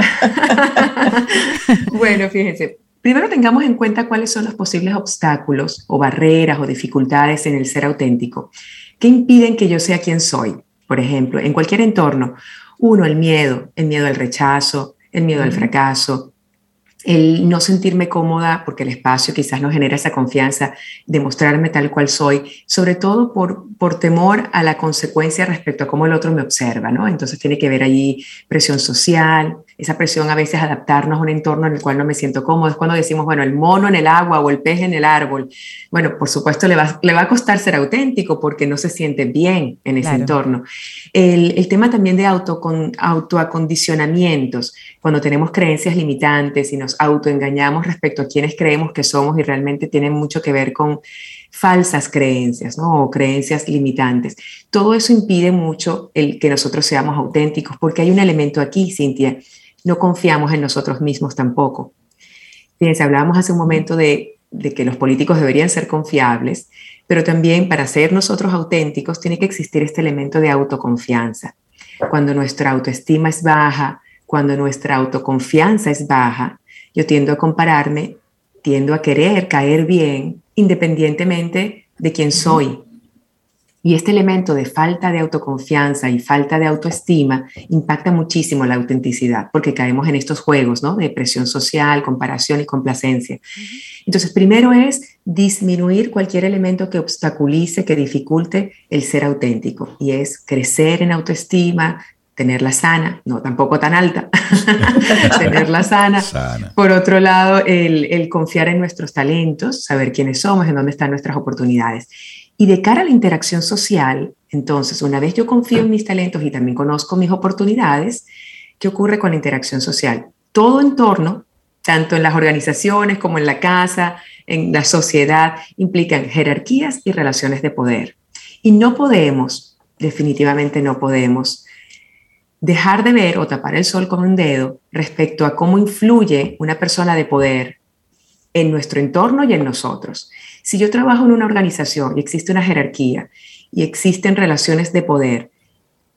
bueno, fíjense, primero tengamos en cuenta cuáles son los posibles obstáculos o barreras o dificultades en el ser auténtico que impiden que yo sea quien soy. Por ejemplo, en cualquier entorno, uno, el miedo, el miedo al rechazo, el miedo al fracaso, el no sentirme cómoda porque el espacio quizás no genera esa confianza de mostrarme tal cual soy, sobre todo por, por temor a la consecuencia respecto a cómo el otro me observa, ¿no? Entonces tiene que ver allí presión social, esa presión a veces adaptarnos a un entorno en el cual no me siento cómodo, es cuando decimos, bueno, el mono en el agua o el pez en el árbol. Bueno, por supuesto le va, le va a costar ser auténtico porque no se siente bien en ese entorno. El, el, tema también de auto, con, autoacondicionamientos, cuando tenemos creencias limitantes y nos autoengañamos respecto a quienes creemos que somos y realmente tienen mucho que ver con falsas creencias ¿no? o creencias limitantes. Todo eso impide mucho el que nosotros seamos auténticos porque hay un elemento aquí, Cintia, no confiamos en nosotros mismos tampoco. Fíjense, hablábamos hace un momento de, de que los políticos deberían ser confiables, pero también para ser nosotros auténticos tiene que existir este elemento de autoconfianza. Cuando nuestra autoestima es baja, cuando nuestra autoconfianza es baja, yo tiendo a compararme, tiendo a querer caer bien, independientemente de quién soy. Y este elemento de falta de autoconfianza y falta de autoestima impacta muchísimo la autenticidad, porque caemos en estos juegos, ¿no? De presión social, comparación y complacencia. Entonces, primero es disminuir cualquier elemento que obstaculice, que dificulte el ser auténtico, y es crecer en autoestima, tenerla sana, no tampoco tan alta, tenerla sana. Por otro lado, el, el, confiar en nuestros talentos, saber quiénes somos, en dónde están nuestras oportunidades. Y de cara a la interacción social, entonces, una vez yo confío en mis talentos y también conozco mis oportunidades, ¿qué ocurre con la interacción social? Todo entorno, tanto en las organizaciones como en la casa, en la sociedad, implican jerarquías y relaciones de poder. Y no podemos, definitivamente no podemos, dejar de ver o tapar el sol con un dedo respecto a cómo influye una persona de poder en nuestro entorno y en nosotros. Si yo trabajo en una organización y existe una jerarquía y existen relaciones de poder,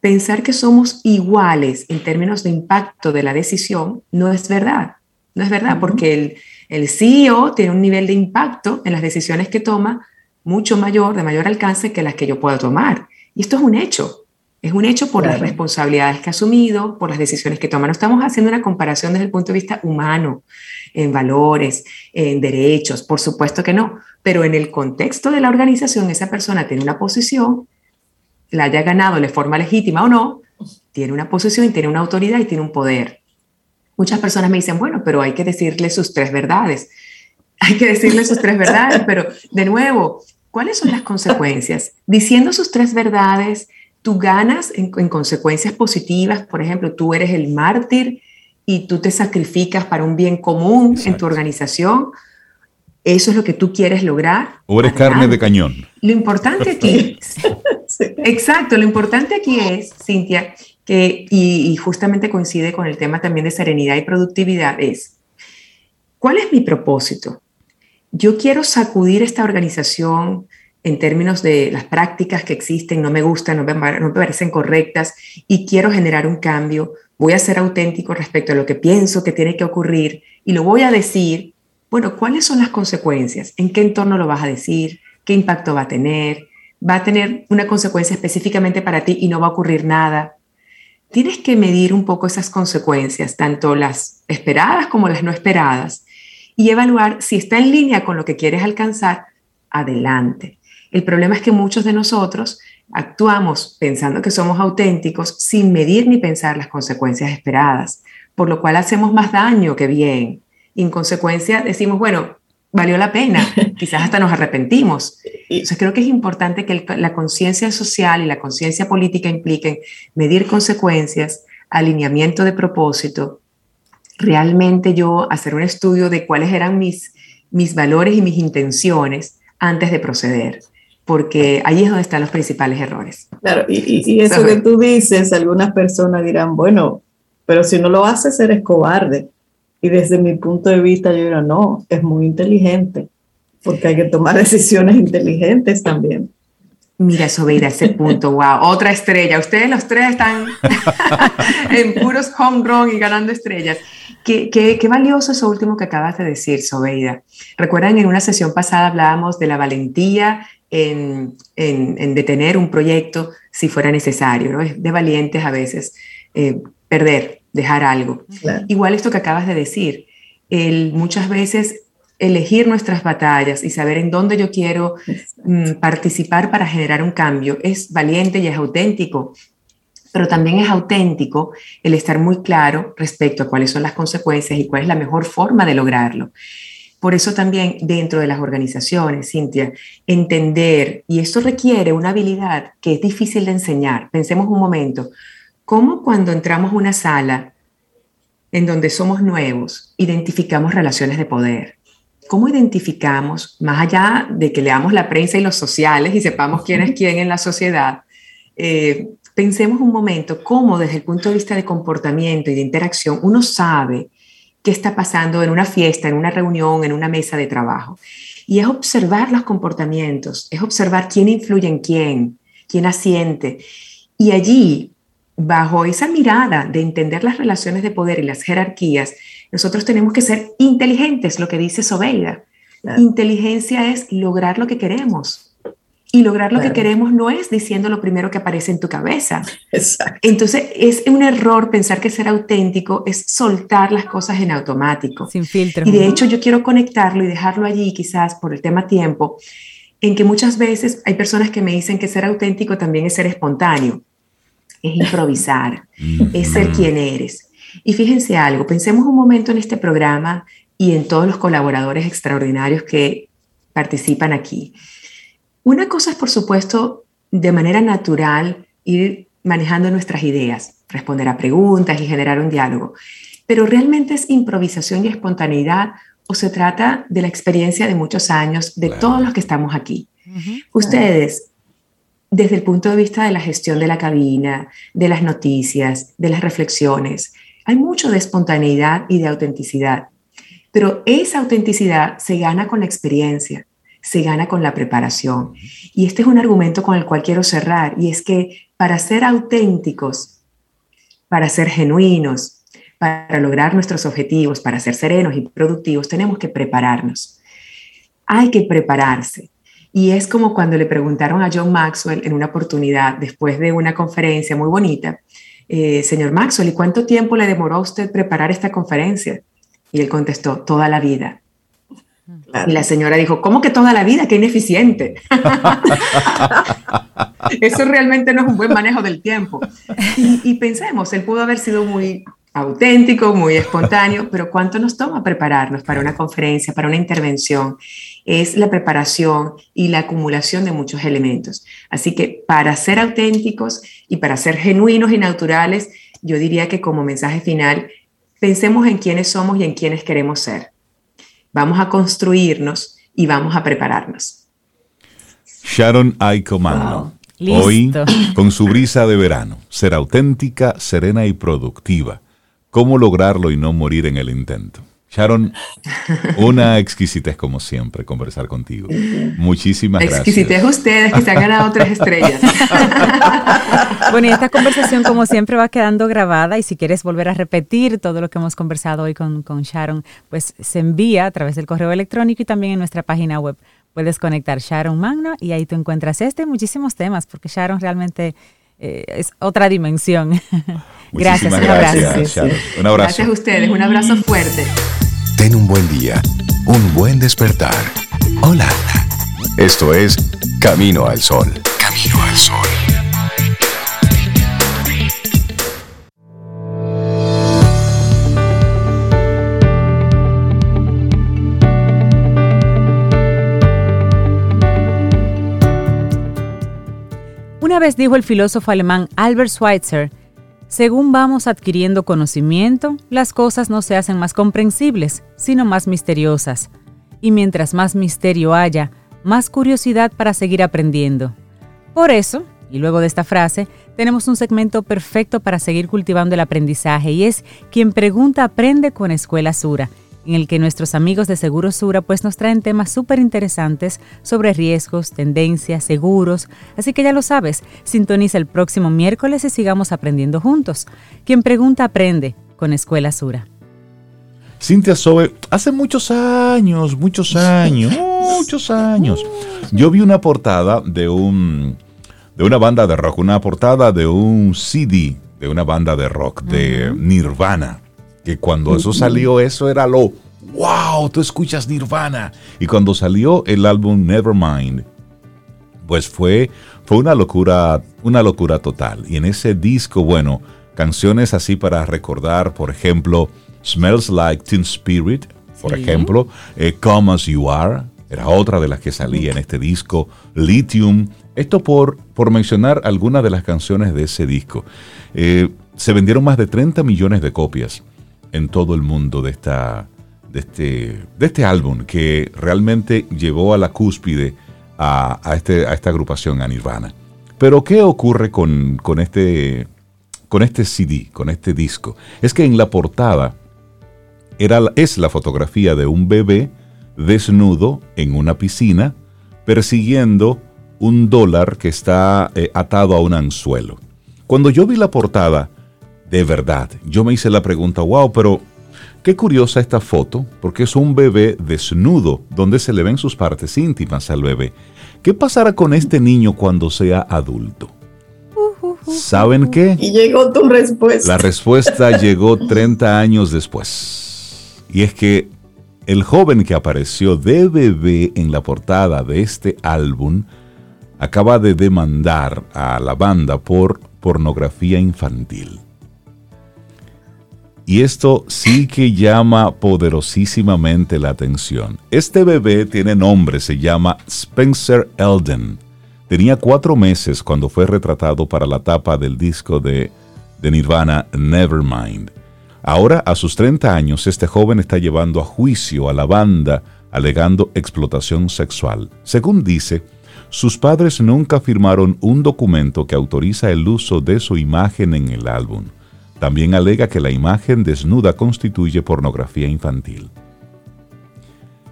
pensar que somos iguales en términos de impacto de la decisión no es verdad. No es verdad, porque el, el CEO tiene un nivel de impacto en las decisiones que toma mucho mayor, de mayor alcance que las que yo puedo tomar. Y esto es un hecho. Es un hecho por las responsabilidades que ha asumido, por las decisiones que toma. No estamos haciendo una comparación desde el punto de vista humano, en valores, en derechos, por supuesto que no. Pero en el contexto de la organización, esa persona tiene una posición, la haya ganado de forma legítima o no, tiene una posición y tiene una autoridad y tiene un poder. Muchas personas me dicen, bueno, pero hay que decirle sus tres verdades. Hay que decirle sus tres verdades, pero de nuevo, ¿cuáles son las consecuencias? Diciendo sus tres verdades, tú ganas en, consecuencias positivas, por ejemplo, tú eres el mártir y tú te sacrificas para un bien común en tu organización, eso es lo que tú quieres lograr.
O eres carne de cañón.
Lo importante aquí, exacto, lo importante aquí es, Cintia, que, y, y justamente coincide con el tema también de serenidad y productividad, es, ¿cuál es mi propósito? Yo quiero sacudir esta organización, en términos de las prácticas que existen, no me gustan, no me, no me, parecen correctas y quiero generar un cambio, voy a ser auténtico respecto a lo que pienso que tiene que ocurrir y lo voy a decir, bueno, ¿cuáles son las consecuencias? ¿En qué entorno lo vas a decir? ¿Qué impacto va a tener? ¿Va a tener una consecuencia específicamente para ti y no va a ocurrir nada? Tienes que medir un poco esas consecuencias, tanto las esperadas como las no esperadas, y evaluar si está en línea con lo que quieres alcanzar, adelante el problema es que muchos de nosotros actuamos pensando que somos auténticos sin medir ni pensar las consecuencias esperadas, por lo cual hacemos más daño que bien. Y en consecuencia decimos, bueno, valió la pena, quizás hasta nos arrepentimos. Entonces creo que es importante que la conciencia social y la conciencia política impliquen medir consecuencias, alineamiento de propósito, realmente yo hacer un estudio de cuáles eran mis, mis valores y mis intenciones antes de proceder porque ahí es donde están los principales errores.
Claro, y, eso que tú dices, algunas personas dirán, bueno, pero si no lo haces, eres cobarde. Y desde mi punto de vista, yo digo, no, es muy inteligente, porque hay que tomar decisiones inteligentes también.
Mira, Sobeida, ese punto, wow, otra estrella. Ustedes los tres están en puros home run y ganando estrellas. Qué, qué, qué, valioso eso último que acabas de decir, Sobeida. Recuerdan, en una sesión pasada hablábamos de la valentía en, detener un proyecto si fuera necesario, ¿no? Es de valientes a veces eh, perder, dejar algo. Igual esto que acabas de decir, el, muchas veces elegir nuestras batallas y saber en dónde yo quiero mm, participar para generar un cambio es valiente y es auténtico, pero también es auténtico el estar muy claro respecto a cuáles son las consecuencias y cuál es la mejor forma de lograrlo. Por eso también dentro de las organizaciones, Cintia, entender, y esto requiere una habilidad que es difícil de enseñar. Pensemos un momento, ¿cómo cuando entramos a una sala en donde somos nuevos, identificamos relaciones de poder? ¿Cómo identificamos, más allá de que leamos la prensa y los sociales y sepamos quién es quién en la sociedad, eh, pensemos un momento cómo desde el punto de vista de comportamiento y de interacción uno sabe qué está pasando en una fiesta, en una reunión, en una mesa de trabajo. Y es observar los comportamientos, es observar quién influye en quién, quién asiente. Y allí, bajo esa mirada de entender las relaciones de poder y las jerarquías, nosotros tenemos que ser inteligentes, lo que dice Sobeida. Inteligencia es lograr lo que queremos, y lograr lo que queremos no es diciendo lo primero que aparece en tu cabeza. Exacto. Entonces es un error pensar que ser auténtico es soltar las cosas en automático.
Sin filtro.
Y de hecho yo quiero conectarlo y dejarlo allí quizás por el tema tiempo, en que muchas veces hay personas que me dicen que ser auténtico también es ser espontáneo. Es improvisar, es ser quien eres. Y fíjense algo, pensemos un momento en este programa y en todos los colaboradores extraordinarios que participan aquí. Una cosa es, por supuesto, de manera natural ir manejando nuestras ideas, responder a preguntas y generar un diálogo. Pero realmente es improvisación y espontaneidad o se trata de la experiencia de muchos años de todos los que estamos aquí. Ustedes, desde el punto de vista de la gestión de la cabina, de las noticias, de las reflexiones, hay mucho de espontaneidad y de autenticidad. Pero esa autenticidad se gana con la experiencia, se gana con la preparación. Y este es un argumento con el cual quiero cerrar, y es que para ser auténticos, para ser genuinos, para lograr nuestros objetivos, para ser serenos y productivos, tenemos que prepararnos. Hay que prepararse. Y es como cuando le preguntaron a John Maxwell en una oportunidad, después de una conferencia muy bonita, eh, señor Maxwell, ¿y cuánto tiempo le demoró a usted preparar esta conferencia? Y él contestó, toda la vida. Y la señora dijo, ¿cómo que toda la vida? ¡Qué ineficiente! Eso realmente no es un buen manejo del tiempo. Y, pensemos, él pudo haber sido muy auténtico, muy espontáneo, pero ¿cuánto nos toma prepararnos para una conferencia, para una intervención? Es la preparación y la acumulación de muchos elementos. Así que para ser auténticos y para ser genuinos y naturales, yo diría que como mensaje final, pensemos en quiénes somos y en quiénes queremos ser. Vamos a construirnos y vamos a prepararnos.
Sharon Aiko Hoy, con su brisa de verano, ser auténtica, serena y productiva. ¿Cómo lograrlo y no morir en el intento? Sharon, una exquisitez como siempre conversar contigo. Muchísimas gracias.
Exquisitez ustedes que se han ganado tres estrellas.
Bueno, y esta conversación como siempre va quedando grabada y si quieres volver a repetir todo lo que hemos conversado hoy con, con Sharon, pues se envía a través del correo electrónico y también en nuestra página web puedes conectar Sharon Magno y ahí tú encuentras este y muchísimos temas, porque Sharon realmente eh, es otra dimensión.
gracias, un abrazo. Un abrazo.
Gracias a ustedes, un abrazo fuerte.
Ten un buen día, un buen despertar. Hola. Esto es Camino al Sol. Camino al Sol.
Una vez dijo el filósofo alemán Albert Schweitzer, según vamos adquiriendo conocimiento, las cosas no se hacen más comprensibles, sino más misteriosas. Y mientras más misterio haya, más curiosidad para seguir aprendiendo. Por eso, y luego de esta frase, tenemos un segmento perfecto para seguir cultivando el aprendizaje y es Quien pregunta aprende con Escuela Sura en el que nuestros amigos de Seguro Sura pues nos traen temas súper interesantes sobre riesgos, tendencias, seguros. Así que ya lo sabes, sintoniza el próximo miércoles y sigamos aprendiendo juntos. Quien pregunta aprende con Escuela Sura.
Cintia Sobe, hace muchos años, muchos años, muchos años, yo vi una portada de un de una banda de rock, una portada de un CD de una banda de rock de Nirvana que cuando eso salió, eso era lo, wow, tú escuchas Nirvana. Y cuando salió el álbum Nevermind, pues fue, fue una locura, una locura total. Y en ese disco, bueno, canciones así para recordar, por ejemplo, Smells Like Teen Spirit, por ejemplo, eh, Come As You Are, era otra de las que salía en este disco, Lithium, esto por, por mencionar algunas de las canciones de ese disco. Eh, se vendieron más de 30 millones de copias en todo el mundo de, esta, de, este, de este álbum que realmente llevó a la cúspide a, este, a esta agrupación, a Nirvana. Pero ¿qué ocurre con, con, este, con este CD, con este disco? Es que en la portada era, es la fotografía de un bebé desnudo en una piscina persiguiendo un dólar que está eh, atado a un anzuelo. Cuando yo vi la portada, de verdad. Yo me hice la pregunta, wow, pero qué curiosa esta foto, porque es un bebé desnudo, donde se le ven sus partes íntimas al bebé. ¿Qué pasará con este niño cuando sea adulto? ¿Saben qué?
Y llegó tu respuesta.
La respuesta llegó 30 años después. Y es que el joven que apareció de bebé en la portada de este álbum acaba de demandar a la banda por pornografía infantil. Y esto sí que llama poderosísimamente la atención. Este bebé tiene nombre, se llama Spencer Elden. Tenía cuatro meses cuando fue retratado para la tapa del disco de, de Nirvana Nevermind. Ahora, a sus 30 años, este joven está llevando a juicio a la banda alegando explotación sexual. Según dice, sus padres nunca firmaron un documento que autoriza el uso de su imagen en el álbum. También alega que la imagen desnuda constituye pornografía infantil.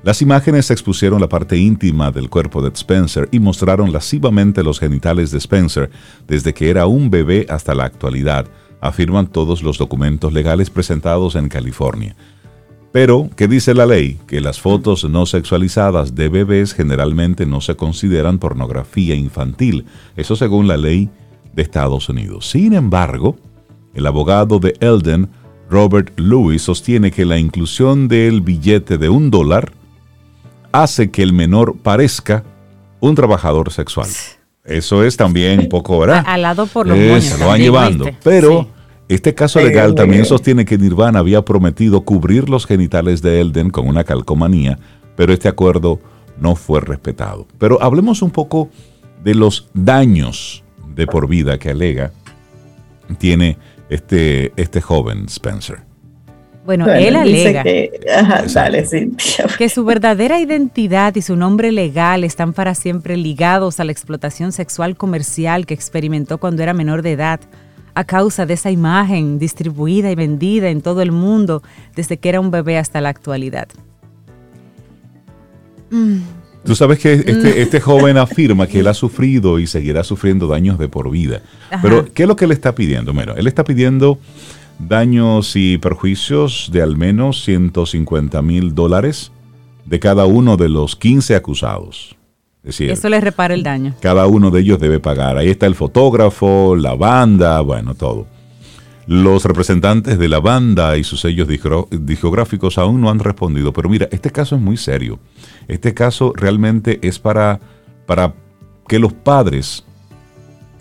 Las imágenes expusieron la parte íntima del cuerpo de Spencer y mostraron lascivamente los genitales de Spencer desde que era un bebé hasta la actualidad, afirman todos los documentos legales presentados en California. Pero, ¿qué dice la ley? Que las fotos no sexualizadas de bebés generalmente no se consideran pornografía infantil, eso según la ley de Estados Unidos. Sin embargo, el abogado de Elden, Robert Lewis, sostiene que la inclusión del billete de un dólar hace que el menor parezca un trabajador sexual. Eso es también un poco, ¿verdad?
Alado por los moños.
lo van llevando. Pero este caso legal también sostiene que Nirvana había prometido cubrir los genitales de Elden con una calcomanía, pero este acuerdo no fue respetado. Pero hablemos un poco de los daños de por vida que alega tiene este, este joven Spencer?
Bueno, él alega que, su verdadera identidad y su nombre legal están para siempre ligados a la explotación sexual comercial que experimentó cuando era menor de edad, a causa de esa imagen distribuida y vendida en todo el mundo desde que era un bebé hasta la actualidad.
Mm. Tú sabes que este, mm. este, joven afirma que él ha sufrido y seguirá sufriendo daños de por vida. Pero, ¿qué es lo que él está pidiendo? Mira, él está pidiendo daños y perjuicios de al menos 150 mil dólares de cada uno de los 15 acusados.
Es decir, Eso le repara el daño.
Cada uno de ellos debe pagar. Ahí está el fotógrafo, la banda, bueno, todo. Los representantes de la banda y sus sellos discográficos aún no han respondido, pero mira, este caso es muy serio. Este caso realmente es para, para que los padres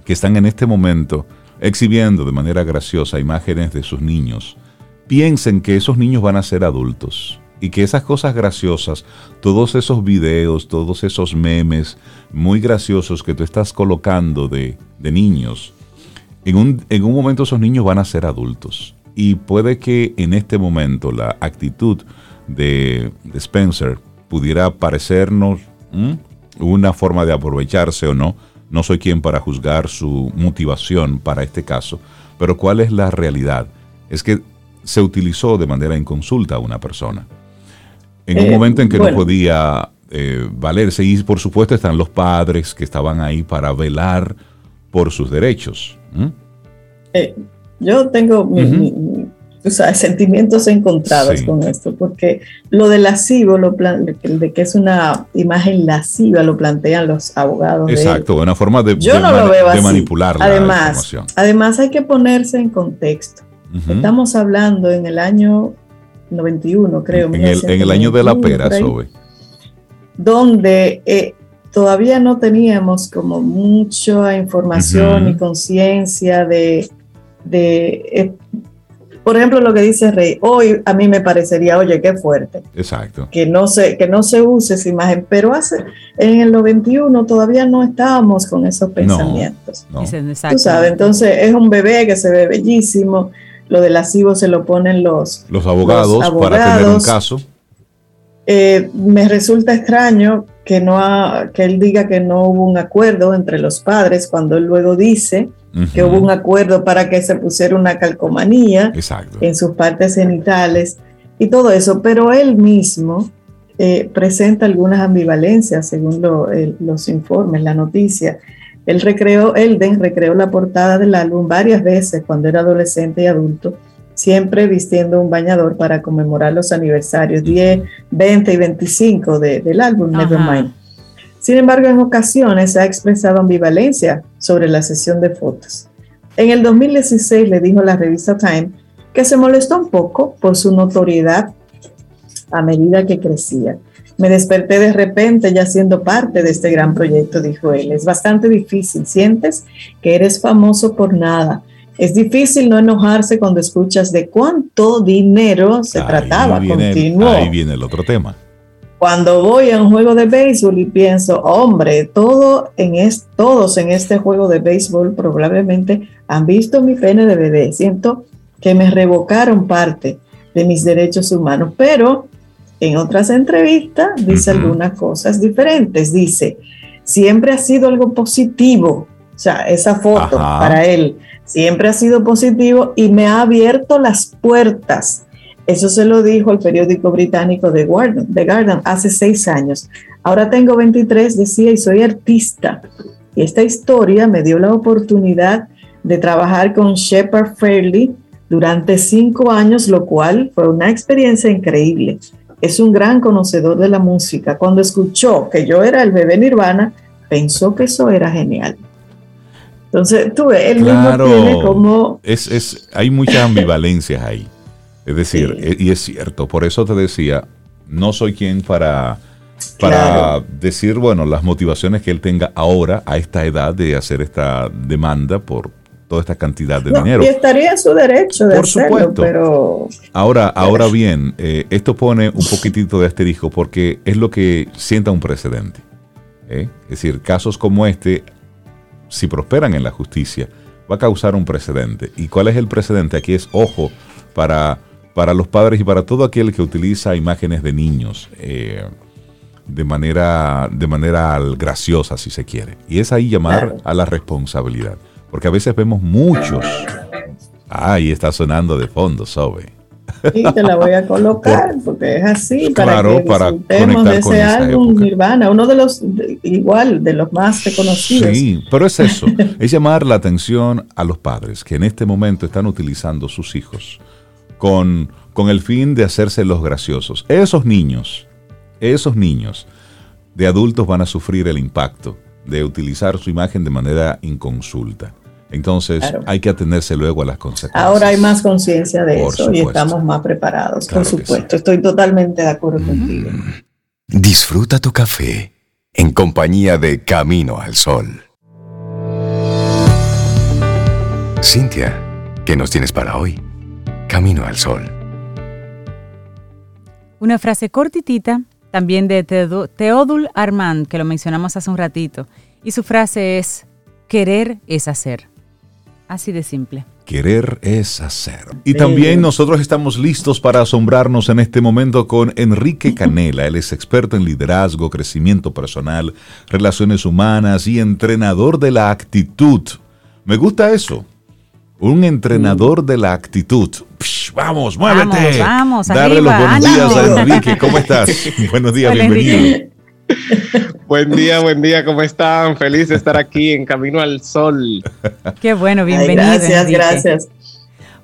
que están en este momento exhibiendo de manera graciosa imágenes de sus niños, piensen que esos niños van a ser adultos y que esas cosas graciosas, todos esos videos, todos esos memes muy graciosos que tú estás colocando de, de niños, en un, momento esos niños van a ser adultos. Y puede que en este momento la actitud de, Spencer pudiera parecernos una forma de aprovecharse o no. No soy quien para juzgar su motivación para este caso, pero ¿cuál es la realidad? Es que se utilizó de manera inconsulta a una persona. En un eh, momento en que no podía eh, valerse, y por supuesto están los padres que estaban ahí para velar por sus derechos.
Eh, yo tengo sentimientos encontrados con esto, porque lo de lascivo, lo de que es una imagen lasciva, lo plantean los abogados.
Exacto,
de
una forma de,
yo manipular además, Además, hay que ponerse en contexto. Estamos hablando en el año 91, creo.
En, el, año de la pera,
Donde eh, todavía no teníamos como mucha información y conciencia de, eh, por ejemplo, lo que dice Rey, hoy a mí me parecería, oye, qué fuerte.
Exacto.
Que no se, que no se use esa imagen, pero hace, en el 91 todavía no estábamos con esos pensamientos. No, Tú sabes, entonces es un bebé que se ve bellísimo, lo del lascivo se lo ponen los,
los abogados, para tener un caso.
Eh, me resulta extraño que, no que él diga que no hubo un acuerdo entre los padres cuando él luego dice que hubo un acuerdo para que se pusiera una calcomanía en sus partes genitales y todo eso, pero él mismo eh, presenta algunas ambivalencias según los informes, la noticia. Él recreó, Elden recreó la portada del álbum varias veces cuando era adolescente y adulto, siempre vistiendo un bañador para conmemorar los aniversarios 10, 20 y 25 del álbum Nevermind. Sin embargo, en ocasiones ha expresado ambivalencia sobre la sesión de fotos. En el 2016 le dijo la revista Time que se molestó un poco por su notoriedad a medida que crecía. Me desperté de repente ya siendo parte de este gran proyecto, dijo él. Es bastante difícil. Sientes que eres famoso por nada. Es difícil no enojarse cuando escuchas de cuánto dinero se trataba. Continuó.
Ahí viene el otro tema.
Cuando voy a un juego de béisbol y pienso, hombre, todo en es, todos en este juego de béisbol probablemente han visto mi pene de bebé. Siento que me revocaron parte de mis derechos humanos, pero en otras entrevistas dice algunas cosas diferentes. Dice, siempre ha sido algo positivo. O sea, esa foto para él siempre ha sido positivo y me ha abierto las puertas. Eso se lo dijo el periódico británico The Guardian, The Guardian hace seis años. Ahora tengo 23, decía, y soy artista. Y esta historia me dio la oportunidad de trabajar con Shepard Fairley durante cinco años, lo cual fue una experiencia increíble es un gran conocedor de la música. Cuando escuchó que yo era el bebé Nirvana, pensó que eso era genial. Entonces, tú ves, él mismo tiene como...
Es, es, hay muchas ambivalencias ahí. Es decir, eh, y es cierto, por eso te decía, no soy quien para, para decir, bueno, las motivaciones que él tenga ahora, a esta edad, de hacer esta demanda por, toda esta cantidad de dinero.
Y estaría en su derecho de
Por
hacerlo,
supuesto.
pero...
Ahora, ahora bien, eh, esto pone un poquitito de asterisco porque es lo que sienta un precedente. ¿eh? Es decir, casos como este, si prosperan en la justicia, va a causar un precedente. ¿Y cuál es el precedente? Aquí es ojo para, para los padres y para todo aquel que utiliza imágenes de niños. Eh, de manera, de manera graciosa, si se quiere. Y es ahí llamar a la responsabilidad. Porque a veces vemos muchos. Ahí está sonando de fondo, Sobe.
Sí, te la voy a colocar porque es así
para que para
de ese álbum Nirvana, uno de los igual de los más reconocidos.
Sí, pero es eso, es llamar la atención a los padres que en este momento están utilizando sus hijos con, con el fin de hacerse los graciosos. Esos niños, esos niños de adultos van a sufrir el impacto de utilizar su imagen de manera inconsulta. Entonces hay que atenerse luego a las consecuencias.
Ahora hay más conciencia de eso y estamos más preparados, por supuesto. Estoy totalmente de acuerdo contigo. Mm.
Disfruta tu café en compañía de Camino al Sol. Cintia, ¿qué nos tienes para hoy? Camino al Sol.
Una frase cortitita, también de Teodul Armand, que lo mencionamos hace un ratito, y su frase es, querer es hacer. Así de simple.
Querer es hacer. Y también nosotros estamos listos para asombrarnos en este momento con Enrique Canela. Él es experto en liderazgo, crecimiento personal, relaciones humanas y entrenador de la actitud. Me gusta eso. Un entrenador de la actitud. vamos, muévete.
Vamos, vamos.
Darle los buenos días a Enrique. ¿Cómo estás? buenos días, bienvenido.
Buen día, buen día, ¿cómo están? Feliz de estar aquí en Camino al Sol.
Qué bueno, bienvenido.
gracias, gracias.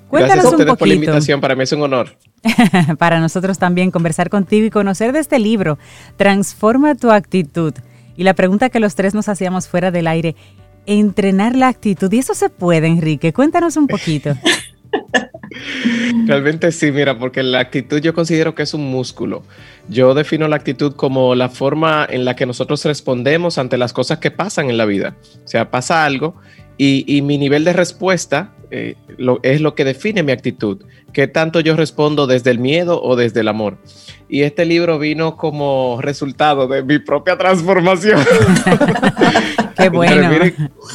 Cuéntanos
gracias
a un
por la invitación, para mí es un honor.
para nosotros también conversar contigo y conocer de este libro, Transforma tu actitud. Y la pregunta que los tres nos hacíamos fuera del aire, entrenar la actitud. Y eso se puede, Enrique. Cuéntanos un poquito.
Realmente sí, mira, porque la actitud yo considero que es un músculo. Yo defino la actitud como la forma en la que nosotros respondemos ante las cosas que pasan en la vida. O sea, pasa algo y, mi nivel de respuesta eh, es lo que define mi actitud. ¿Qué tanto yo respondo desde el miedo o desde el amor? Y este libro vino como resultado de mi propia transformación.
Qué bueno.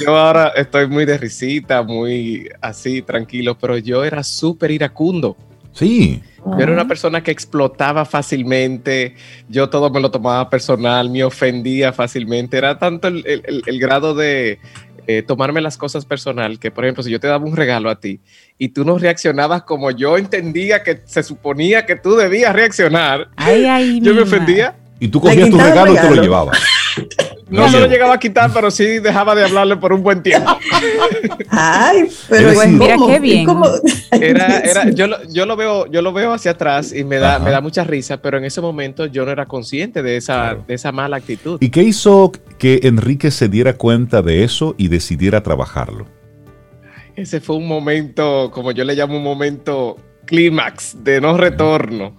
yo ahora estoy muy de risita, muy así, tranquilo, pero yo era súper iracundo.
Sí.
Yo era una persona que explotaba fácilmente, yo todo me lo tomaba personal, me ofendía fácilmente. Era tanto el, grado de eh, tomarme las cosas personal que, por ejemplo, si yo te daba un regalo a ti y tú no reaccionabas como yo entendía que se suponía que tú debías reaccionar, yo me ofendía.
Y tú cogías tu regalo, y te lo llevabas.
No, se lo llegaba a quitar, pero sí dejaba de hablarle por un buen tiempo.
Ay, pero
pues, mira qué bien.
Era, era, yo, lo, yo, lo veo, yo lo veo hacia atrás y me da, me da mucha risa, pero en ese momento yo no era consciente de esa, de esa mala actitud.
¿Y qué hizo que Enrique se diera cuenta de eso y decidiera trabajarlo?
Ese fue un momento, como yo le llamo un momento clímax de no retorno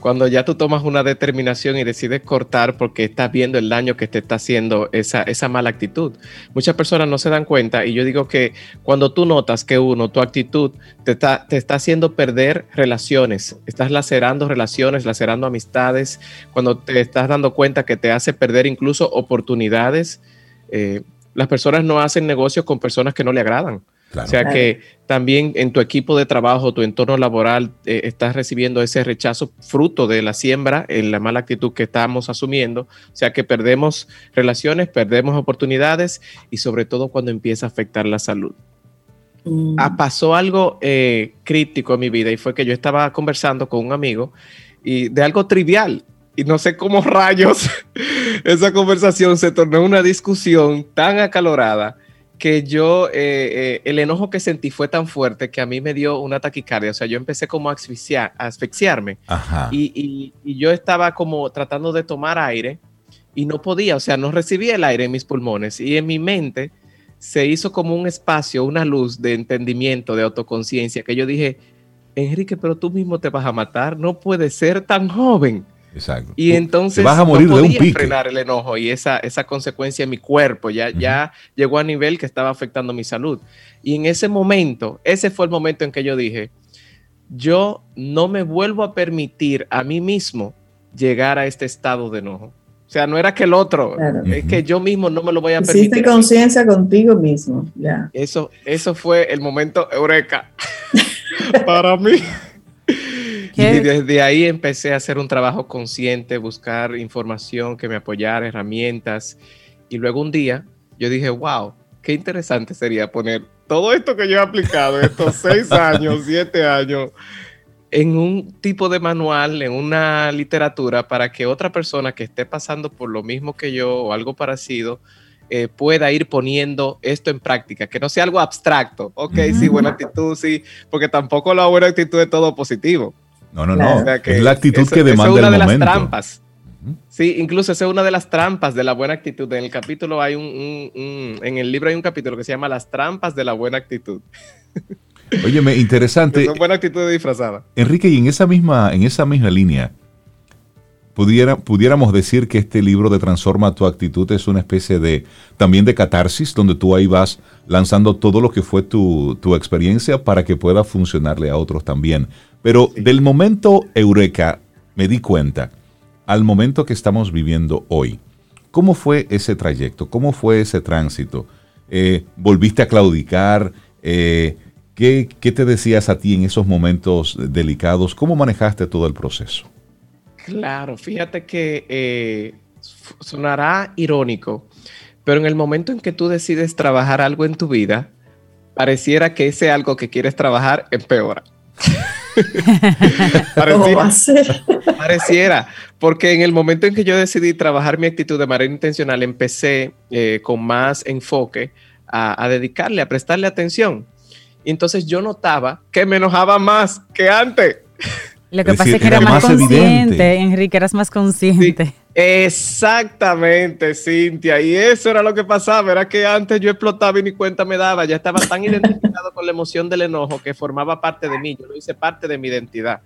cuando ya tú tomas una determinación y decides cortar porque estás viendo el daño que te está haciendo esa, esa mala actitud. Muchas personas no se dan cuenta y yo digo que cuando tú notas que uno, tu actitud te está, te está haciendo perder relaciones, estás lacerando relaciones, lacerando amistades, cuando te estás dando cuenta que te hace perder incluso oportunidades, eh, las personas no hacen negocios con personas que no le agradan. O sea que también en tu equipo de trabajo, tu entorno laboral, eh, estás recibiendo ese rechazo fruto de la siembra, en la mala actitud que estamos asumiendo. O sea que perdemos relaciones, perdemos oportunidades y sobre todo cuando empieza a afectar la salud. Mm. Ah, pasó algo eh, crítico en mi vida y fue que yo estaba conversando con un amigo y de algo trivial y no sé cómo rayos esa conversación se tornó una discusión tan acalorada que yo, eh, eh, el enojo que sentí fue tan fuerte que a mí me dio una taquicardia. O sea, yo empecé como a, asfixiar, a asfixiarme. Y, yo estaba como tratando de tomar aire y no podía, o sea, no recibía el aire en mis pulmones. Y en mi mente se hizo como un espacio, una luz de entendimiento, de autoconciencia, que yo dije, Enrique, pero tú mismo te vas a matar, no puedes ser tan joven.
Exacto.
Y entonces
vas a morir no podía de un
frenar el enojo y esa, esa consecuencia en mi cuerpo ya, ya llegó a nivel que estaba afectando mi salud. Y en ese momento, ese fue el momento en que yo dije, yo no me vuelvo a permitir a mí mismo llegar a este estado de enojo. O sea, no era que el otro, es que yo mismo no me lo voy a permitir.
Hiciste conciencia contigo mismo, ya.
Eso, eso fue el momento eureka para mí. Y desde ahí empecé a hacer un trabajo consciente, buscar información que me apoyara, herramientas. Y luego un día yo dije, wow, qué interesante sería poner todo esto que yo he aplicado, estos seis años, siete años, en un tipo de manual, en una literatura, para que otra persona que esté pasando por lo mismo que yo o algo parecido, eh, pueda ir poniendo esto en práctica, que no sea algo abstracto. Ok, sí, buena actitud, sí, porque tampoco la buena actitud es todo positivo.
No, no, no. es la actitud que demanda
es una
de
las trampas. Sí, incluso esa es una de las trampas de la buena actitud. En el capítulo hay un, en el libro hay un capítulo que se llama Las trampas de la buena actitud.
Óyeme, interesante.
Es buena actitud disfrazada.
Enrique, y en esa misma, en esa misma línea, pudiera, pudiéramos decir que este libro de Transforma tu actitud es una especie de también de catarsis, donde tú ahí vas lanzando todo lo que fue tu, tu experiencia para que pueda funcionarle a otros también. Pero del momento Eureka me di cuenta al momento que estamos viviendo hoy. ¿Cómo fue ese trayecto? ¿Cómo fue ese tránsito? Eh, ¿Volviste a claudicar? Eh, ¿qué, te decías a ti en esos momentos delicados? ¿Cómo manejaste todo el proceso?
Claro, fíjate que eh, sonará irónico, pero en el momento en que tú decides trabajar algo en tu vida, pareciera que ese algo que quieres trabajar empeora.
pareciera,
pareciera, porque en el momento en que yo decidí trabajar mi actitud de manera intencional, empecé eh, con más enfoque a, dedicarle, a prestarle atención. Y entonces yo notaba que me enojaba más que antes.
Lo que pasa es que era, más, consciente, Enrique, eras más consciente.
exactamente, Cintia. Y eso era lo que pasaba. Era que antes yo explotaba y ni cuenta me daba. Ya estaba tan identificado con la emoción del enojo que formaba parte de mí. Yo lo hice parte de mi identidad.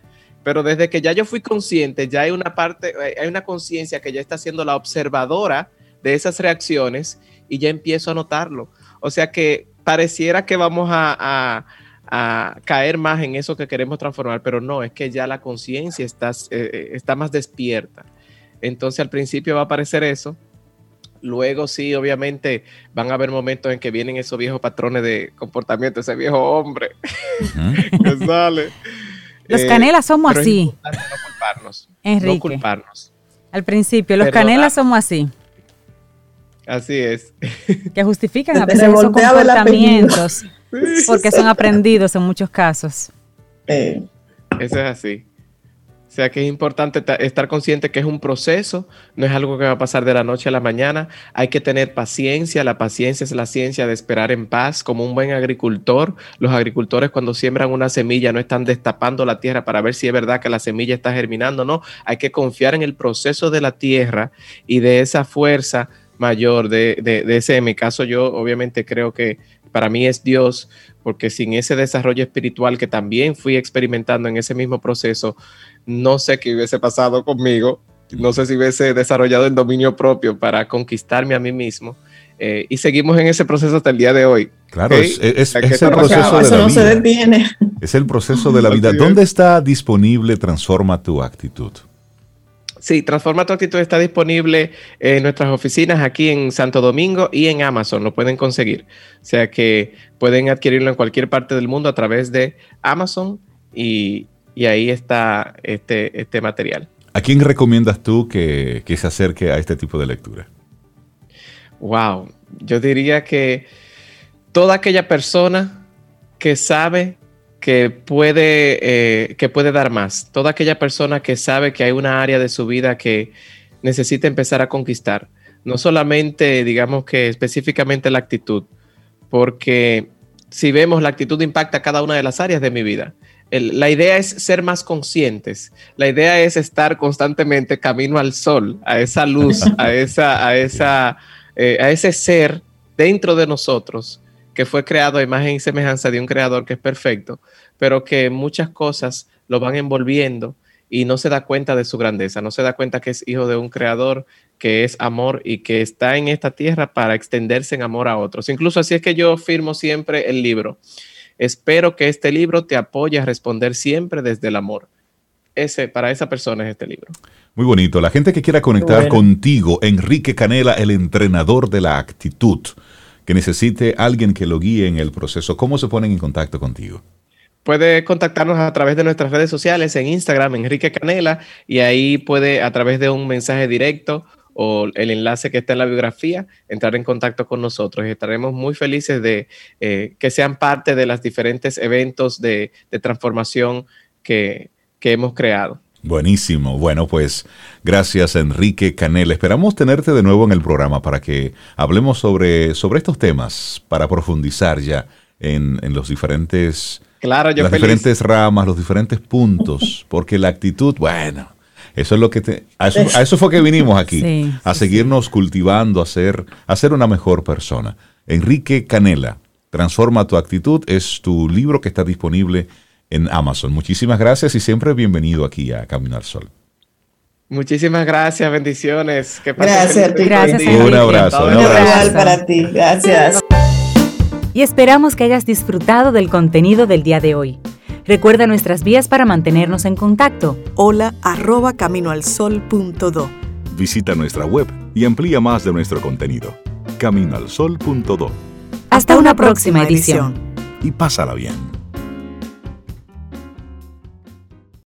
Pero desde que ya yo fui consciente, ya hay una parte, hay una conciencia que ya está siendo la observadora de esas reacciones y ya empiezo a notarlo. O sea que pareciera que vamos a a caer más en eso que queremos transformar, pero no, es que ya la conciencia está, eh, eh, está más despierta. Entonces al principio va a aparecer eso, luego sí, obviamente van a haber momentos en que vienen esos viejos patrones de comportamiento, ese viejo hombre que sale.
Los eh, canelas somos así.
no culparnos.
Enrique.
No culparnos.
Al principio, los canelas somos así.
Así es.
Que justifican a veces esos comportamientos porque son aprendidos en muchos casos.
Eso es así. O sea que es importante estar consciente que es un proceso, no es algo que va a pasar de la noche a la mañana. Hay que tener paciencia. La paciencia es la ciencia de esperar en paz, como un buen agricultor. Los agricultores cuando siembran una semilla no están destapando la tierra para ver si es verdad que la semilla está germinando. No, hay que confiar en el proceso de la tierra y de esa fuerza mayor de, ese, en mi caso yo obviamente creo que para mí es Dios, porque sin ese desarrollo espiritual que también fui experimentando en ese mismo proceso, no sé qué hubiese pasado conmigo, no sé si hubiese desarrollado el dominio propio para conquistarme a mí mismo. Eh, y seguimos en ese proceso hasta el día de hoy.
Claro, es, el proceso de la vida. Es el proceso de la vida. ¿Dónde está disponible Transforma tu actitud?
Sí, Transforma tu actitud está disponible en nuestras oficinas aquí en Santo Domingo y en Amazon, lo pueden conseguir. O sea que pueden adquirirlo en cualquier parte del mundo a través de Amazon y, ahí está este, este material.
¿A quién recomiendas tú que, que se acerque a este tipo de lectura?
Wow, yo diría que toda aquella persona que sabe que puede, eh, que puede dar más. Toda aquella persona que sabe que hay una área de su vida que necesita empezar a conquistar. No solamente, digamos que específicamente la actitud, porque si vemos, la actitud impacta cada una de las áreas de mi vida. la idea es ser más conscientes. La idea es estar constantemente camino al sol, a esa luz, a, esa, a, esa, eh, a ese ser dentro de nosotros que fue creado a imagen y semejanza de un creador que es perfecto, pero que muchas cosas lo van envolviendo y no se da cuenta de su grandeza, no se da cuenta que es hijo de un creador que es amor y que está en esta tierra para extenderse en amor a otros. Incluso así es que yo firmo siempre el libro. Espero que este libro te apoye a responder siempre desde el amor. Ese, para esa persona es este libro.
Muy bonito. La gente que quiera conectar contigo, Enrique Canela, el entrenador de la actitud que necesite alguien que lo guíe en el proceso, ¿cómo se ponen en contacto contigo?
Puede contactarnos a través de nuestras redes sociales, en Instagram, Enrique Canela, y ahí puede a través de un mensaje directo o el enlace que está en la biografía, entrar en contacto con nosotros. Y estaremos muy felices de eh, que sean parte de los diferentes eventos de, transformación que hemos creado.
Buenísimo. Bueno, pues gracias Enrique Canel. Esperamos tenerte de nuevo en el programa para que hablemos sobre, sobre estos temas, para profundizar ya en, los diferentes,
claro,
las diferentes ramas, los diferentes puntos, porque la actitud, bueno, eso es lo que te, a, eso, fue que vinimos aquí, a seguirnos cultivando, a ser, a ser una mejor persona. Enrique Canela, Transforma tu actitud, es tu libro que está disponible en Amazon. Muchísimas gracias y siempre bienvenido aquí a Caminar Sol.
Muchísimas gracias, bendiciones.
gracias,
gracias
un abrazo. Un abrazo
para ti, gracias.
Y esperamos que hayas disfrutado del contenido del día de hoy. Recuerda nuestras vías para mantenernos en contacto.
Hola arroba caminoalsol.do.
Visita nuestra web y amplía más de nuestro contenido. Caminoalsol.do.
Hasta, una, próxima, edición.
Y pásala bien.